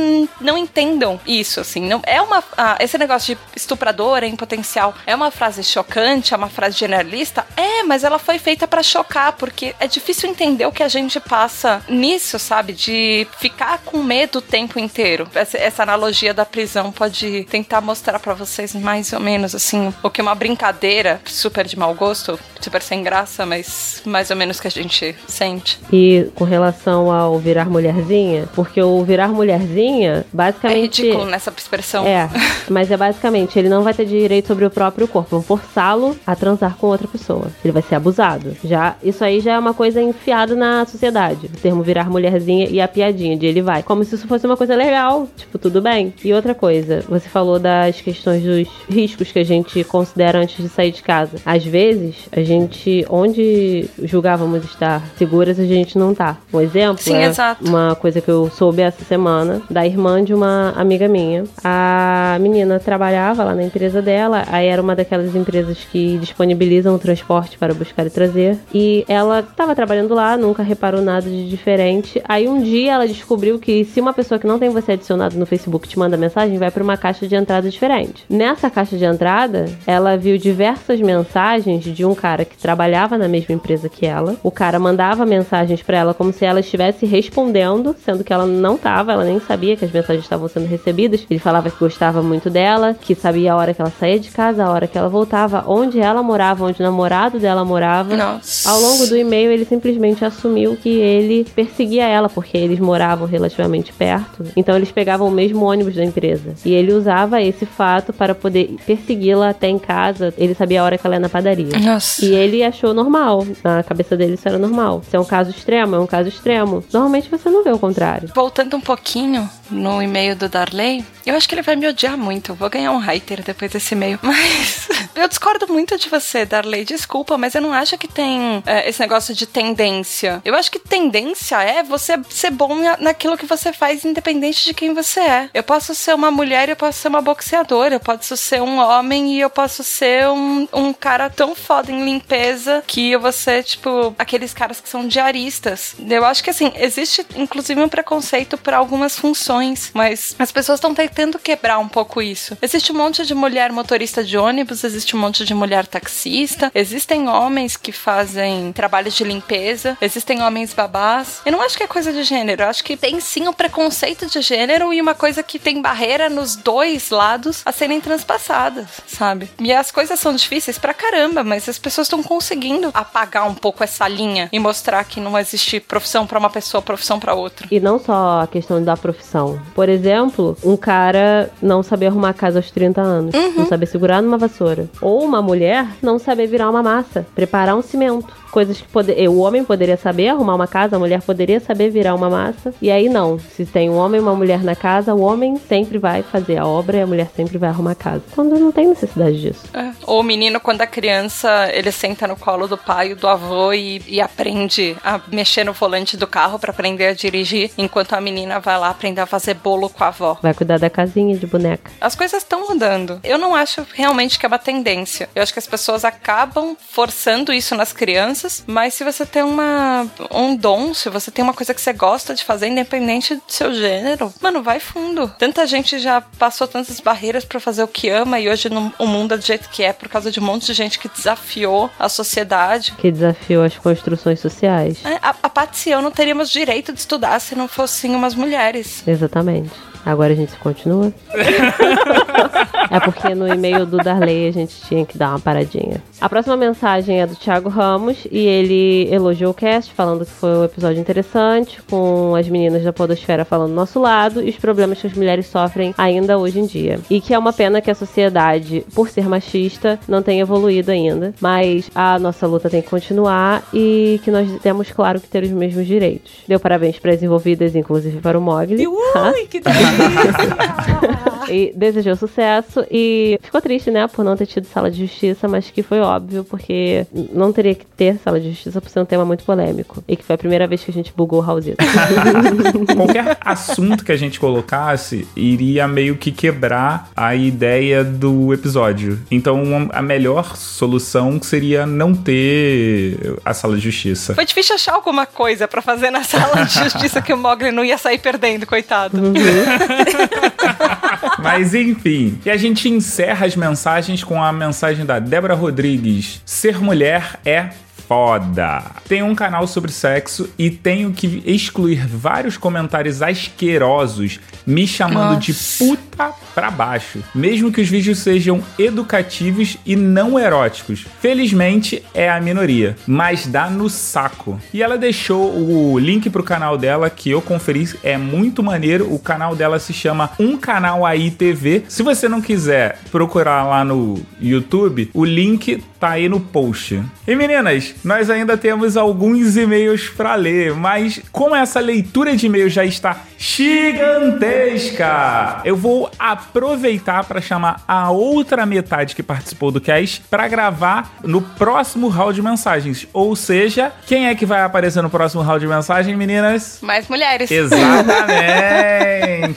não entendam isso, assim, não é uma ah, esse negócio de estuprador em potencial é uma frase chocante, é uma frase generalista, é, mas ela foi feita para chocar porque é difícil entender o que a gente passa nisso, sabe, de ficar com medo o tempo inteiro. Essa, essa analogia da prisão pode tentar mostrar para vocês mais ou menos assim o que uma brincadeira super de mau gosto, super sem graça, mas mais ou menos que a gente sente. E com relação ao virar mulherzinha, porque o virar mulherzinha, basicamente. É ridículo nessa expressão. É, mas é basicamente, ele não vai ter direito sobre o próprio corpo. Vão forçá-lo a transar com outra pessoa. Ele vai ser abusado. Já, isso aí já é uma coisa enfiada na sociedade. O termo virar mulherzinha e a piadinha de ele vai. Como se isso fosse uma coisa legal. Tipo, tudo bem. E outra coisa, você falou das questões dos riscos que a gente considera antes de sair de casa. Às vezes, a gente, onde julgávamos estar seguras, a gente não tá. Um exemplo Sim, é exato. uma coisa que eu soube essa semana da irmã de uma amiga minha. A menina trabalhava lá na empresa dela, aí era uma daquelas empresas que disponibilizam o transporte para buscar e trazer. E ela estava trabalhando lá, nunca reparou nada de diferente. Aí um dia ela descobriu que se uma pessoa que não tem você adicionado no Facebook te manda mensagem, vai para uma caixa de entrada diferente. Nessa caixa de entrada, ela viu diversas mensagens de um cara que trabalhava na mesma empresa que ela. O cara mandava mensagens para ela como se ela estivesse respondendo, sendo que ela não estava, ela nem sabia que as mensagens estavam sendo recebidas. Ele falava que gostava muito dela, que sabia a hora que ela saía de casa, a hora que ela voltava, onde ela morava, onde o namorado dela morava. Nossa. Ao longo do e-mail, ele simplesmente assumiu que ele perseguia ela, porque eles moravam relativamente perto. Então eles pegavam o mesmo ônibus da empresa. E ele usava esse fato para poder persegui-la até em casa. Ele sabia a hora que ela ia na padaria. Nossa. E ele achou normal. Na cabeça dele isso era normal. Se é um caso extremo, é um caso extremo. Normalmente você não vê o contrário. Voltando um pouquinho no e-mail do Darley, eu acho que ele vai me odiar muito. Vou ganhar um hater depois desse e-mail. [laughs] Mas eu discordo muito de você, Darley. Desculpa, mas eu não acho que tem é, esse negócio de tendência. Eu acho que tendência é você ser bom naquilo que você faz, independente de quem você é. Eu posso ser uma mulher, eu posso ser uma boxeadora, eu posso ser um homem e eu posso ser um, um cara tão foda em limpeza que eu vou ser, tipo, aqueles caras que são diaristas. Eu acho que, assim, existe inclusive um preconceito para algumas funções, mas as pessoas estão tentando quebrar um pouco isso. Existe um monte de mulher motorista de ônibus, existe um monte de mulher taxista, existem homens que fazem trabalhos de limpeza, existem homens babás. Eu não acho que é coisa de gênero, eu acho que tem sim o preconceito de gênero e uma coisa que tem barreira nos dois lados a serem transpassadas, sabe? E as coisas são difíceis pra caramba, mas as pessoas estão conseguindo apagar um pouco essa linha e mostrar que não existe profissão pra uma pessoa, profissão pra outra. E não só a questão da profissão. Por exemplo, um cara não saber arrumar a casa aos 30 anos, não saber segurar numa vassoura. Ou uma mulher não saber virar uma massa, preparar um cimento. Coisas que pode... o homem poderia saber arrumar uma casa, a mulher poderia saber virar uma massa. E aí não. Se tem um homem e uma mulher na casa, o homem sempre vai fazer a obra e a mulher sempre vai arrumar a casa. Quando não tem necessidade disso. É. Ou o menino, quando é criança, ele senta no colo do pai ou do avô e, e aprende a mexer no volante do carro para aprender a dirigir, enquanto a menina vai lá aprender a fazer bolo com a avó. Vai cuidar da casinha de boneca. As coisas estão mudando. Eu não acho realmente que é uma tendência. Eu acho que as pessoas acabam forçando isso nas crianças coisas, mas se você tem uma, um dom, se você tem uma coisa que você gosta de fazer, independente do seu gênero, mano, vai fundo. Tanta gente já passou tantas barreiras pra fazer o que ama e hoje no, o mundo é do jeito que é por causa de um monte de gente que desafiou a sociedade. Que desafiou as construções sociais. É, A, a Patsy e eu não teríamos direito de estudar se não fossem umas mulheres. Exatamente. Agora a gente continua. [laughs] é porque no e-mail do Darley a gente tinha que dar uma paradinha. A próxima mensagem é do Thiago Ramos e ele elogiou o cast, falando que foi um episódio interessante, com as meninas da Podosfera falando do nosso lado e os problemas que as mulheres sofrem ainda hoje em dia. E que é uma pena que a sociedade, por ser machista, não tenha evoluído ainda. Mas a nossa luta tem que continuar e que nós temos, claro, que ter os mesmos direitos. Deu parabéns para as envolvidas, inclusive para o Mogli. Ui, que [laughs] [laughs] e desejou sucesso e ficou triste, né, por não ter tido sala de justiça, mas que foi óbvio, porque não teria que ter sala de justiça por ser um tema muito polêmico. E que foi a primeira vez que a gente bugou o Raulzito. [laughs] Qualquer assunto que a gente colocasse iria meio que quebrar a ideia do episódio. Então a melhor solução seria não ter a sala de justiça. Foi difícil achar alguma coisa pra fazer na sala de justiça que o Mogli não ia sair perdendo, coitado. [laughs] Mas enfim. E a gente encerra as mensagens com a mensagem da Débora Rodrigues: Ser mulher é foda. Tem um canal sobre sexo e tenho que excluir vários comentários asquerosos me chamando de puta pra baixo, mesmo que os vídeos sejam educativos e não eróticos. Felizmente é a minoria, mas dá no saco. E ela deixou o link pro canal dela que eu conferi, é muito maneiro. O canal dela se chama Um Canal Aí TV. Se você não quiser procurar lá no YouTube, o link tá aí no post. E meninas, nós ainda temos alguns e-mails para ler, mas como essa leitura de e-mails já está gigantesca, eu vou aproveitar para chamar a outra metade que participou do cast para gravar no próximo round de mensagens. Ou seja, quem é que vai aparecer no próximo round de mensagem, meninas? Mais mulheres. Exatamente.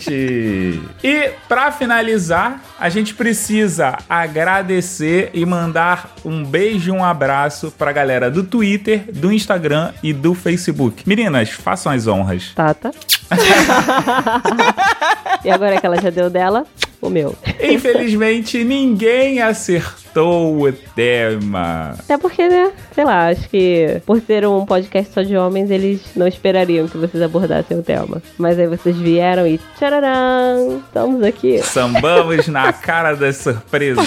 [laughs] e para finalizar, a gente precisa agradecer e mandar um beijo e um abraço pra galera do Twitter, do Instagram e do Facebook. Meninas, façam as honras. Tata. [laughs] [laughs] e agora que ela já deu dela, o meu. Infelizmente, [laughs] ninguém acertou o tema. Até porque, né? Sei lá, acho que por ser um podcast só de homens, eles não esperariam que vocês abordassem o tema. Mas aí vocês vieram e tchararam! Estamos aqui. Sambamos na [laughs] cara da surpresa.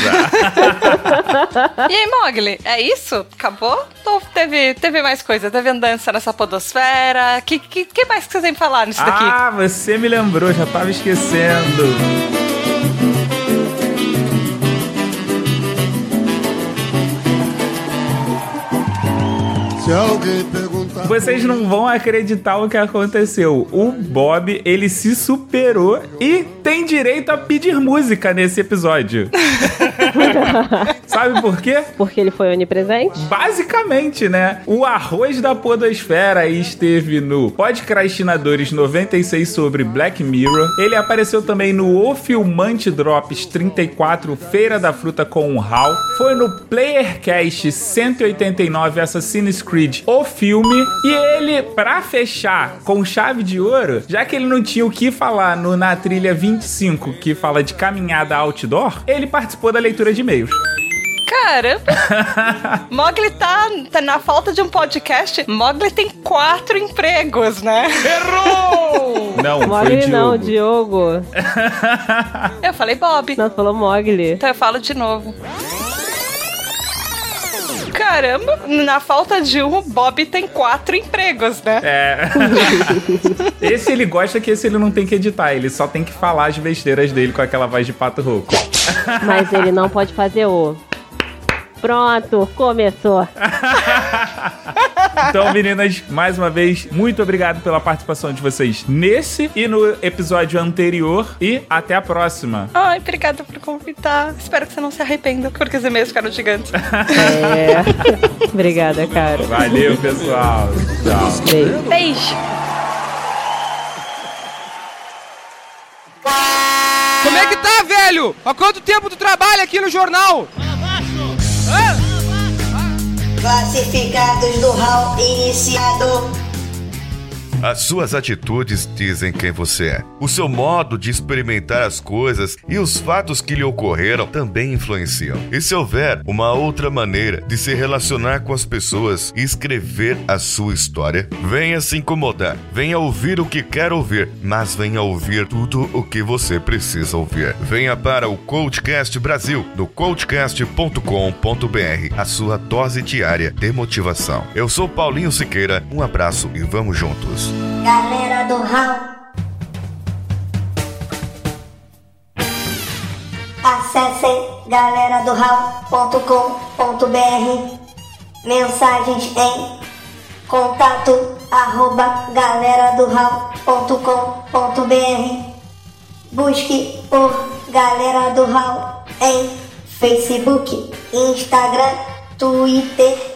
E aí, Mogli, é isso? Acabou? Ou teve, teve mais coisa? Teve andança nessa podosfera? O que, que, que mais que você tem que falar nisso daqui? Ah, você me lembrou, já tava esquecendo. Se alguém perguntar. Vocês não vão acreditar o que aconteceu. O Bob, ele se superou e tem direito a pedir música nesse episódio. [laughs] [laughs] Sabe por quê? Porque ele foi onipresente? Basicamente, né? O arroz da podosfera esteve no Podcrastinadores 96 sobre Black Mirror. Ele apareceu também no O Filmante Drops 34 Feira da Fruta com o Hal. Foi no Playercast 189 Assassin's Creed O Filme. E ele, pra fechar com chave de ouro, já que ele não tinha o que falar no, na trilha 25, que fala de caminhada outdoor, ele participou da leitura de e-mails. Caramba! [laughs] Mogli tá, tá na falta de um podcast. Mogli tem quatro empregos, né? Errou! Não, foi Mogli não, Diogo. Diogo. [laughs] Eu falei Bob. Não, falou Mogli. Então eu falo de novo. Caramba, na falta de um, o Bob tem quatro empregos, né? É. [laughs] esse ele gosta que esse ele não tem que editar, ele só tem que falar as besteiras dele com aquela voz de pato rouco. [laughs] Mas ele não pode fazer o. Pronto, começou. [laughs] Então, meninas, mais uma vez, muito obrigado pela participação de vocês nesse e no episódio anterior. E até a próxima. Ai, obrigada por convidar. Espero que você não se arrependa, porque os e-mails ficaram gigantes. É. [laughs] Obrigada, cara. Valeu, pessoal. Tchau. Beijo. Beijo. Como é que tá, velho? Há quanto tempo tu trabalha aqui no jornal? Classificados do hall iniciado. As suas atitudes dizem quem você é. O seu modo de experimentar as coisas e os fatos que lhe ocorreram também influenciam. E se houver uma outra maneira de se relacionar com as pessoas e escrever a sua história, venha se incomodar, venha ouvir o que quer ouvir, mas venha ouvir tudo o que você precisa ouvir. Venha para o Coachcast Brasil, no coachcast.com.br, a sua dose diária de motivação. Eu sou Paulinho Siqueira, um abraço e vamos juntos. Galera do Hall. Acessem galeradohall.com.br Mensagens em contato arroba galeradohall.com.br Busque por Galera do Hall em Facebook, Instagram, Twitter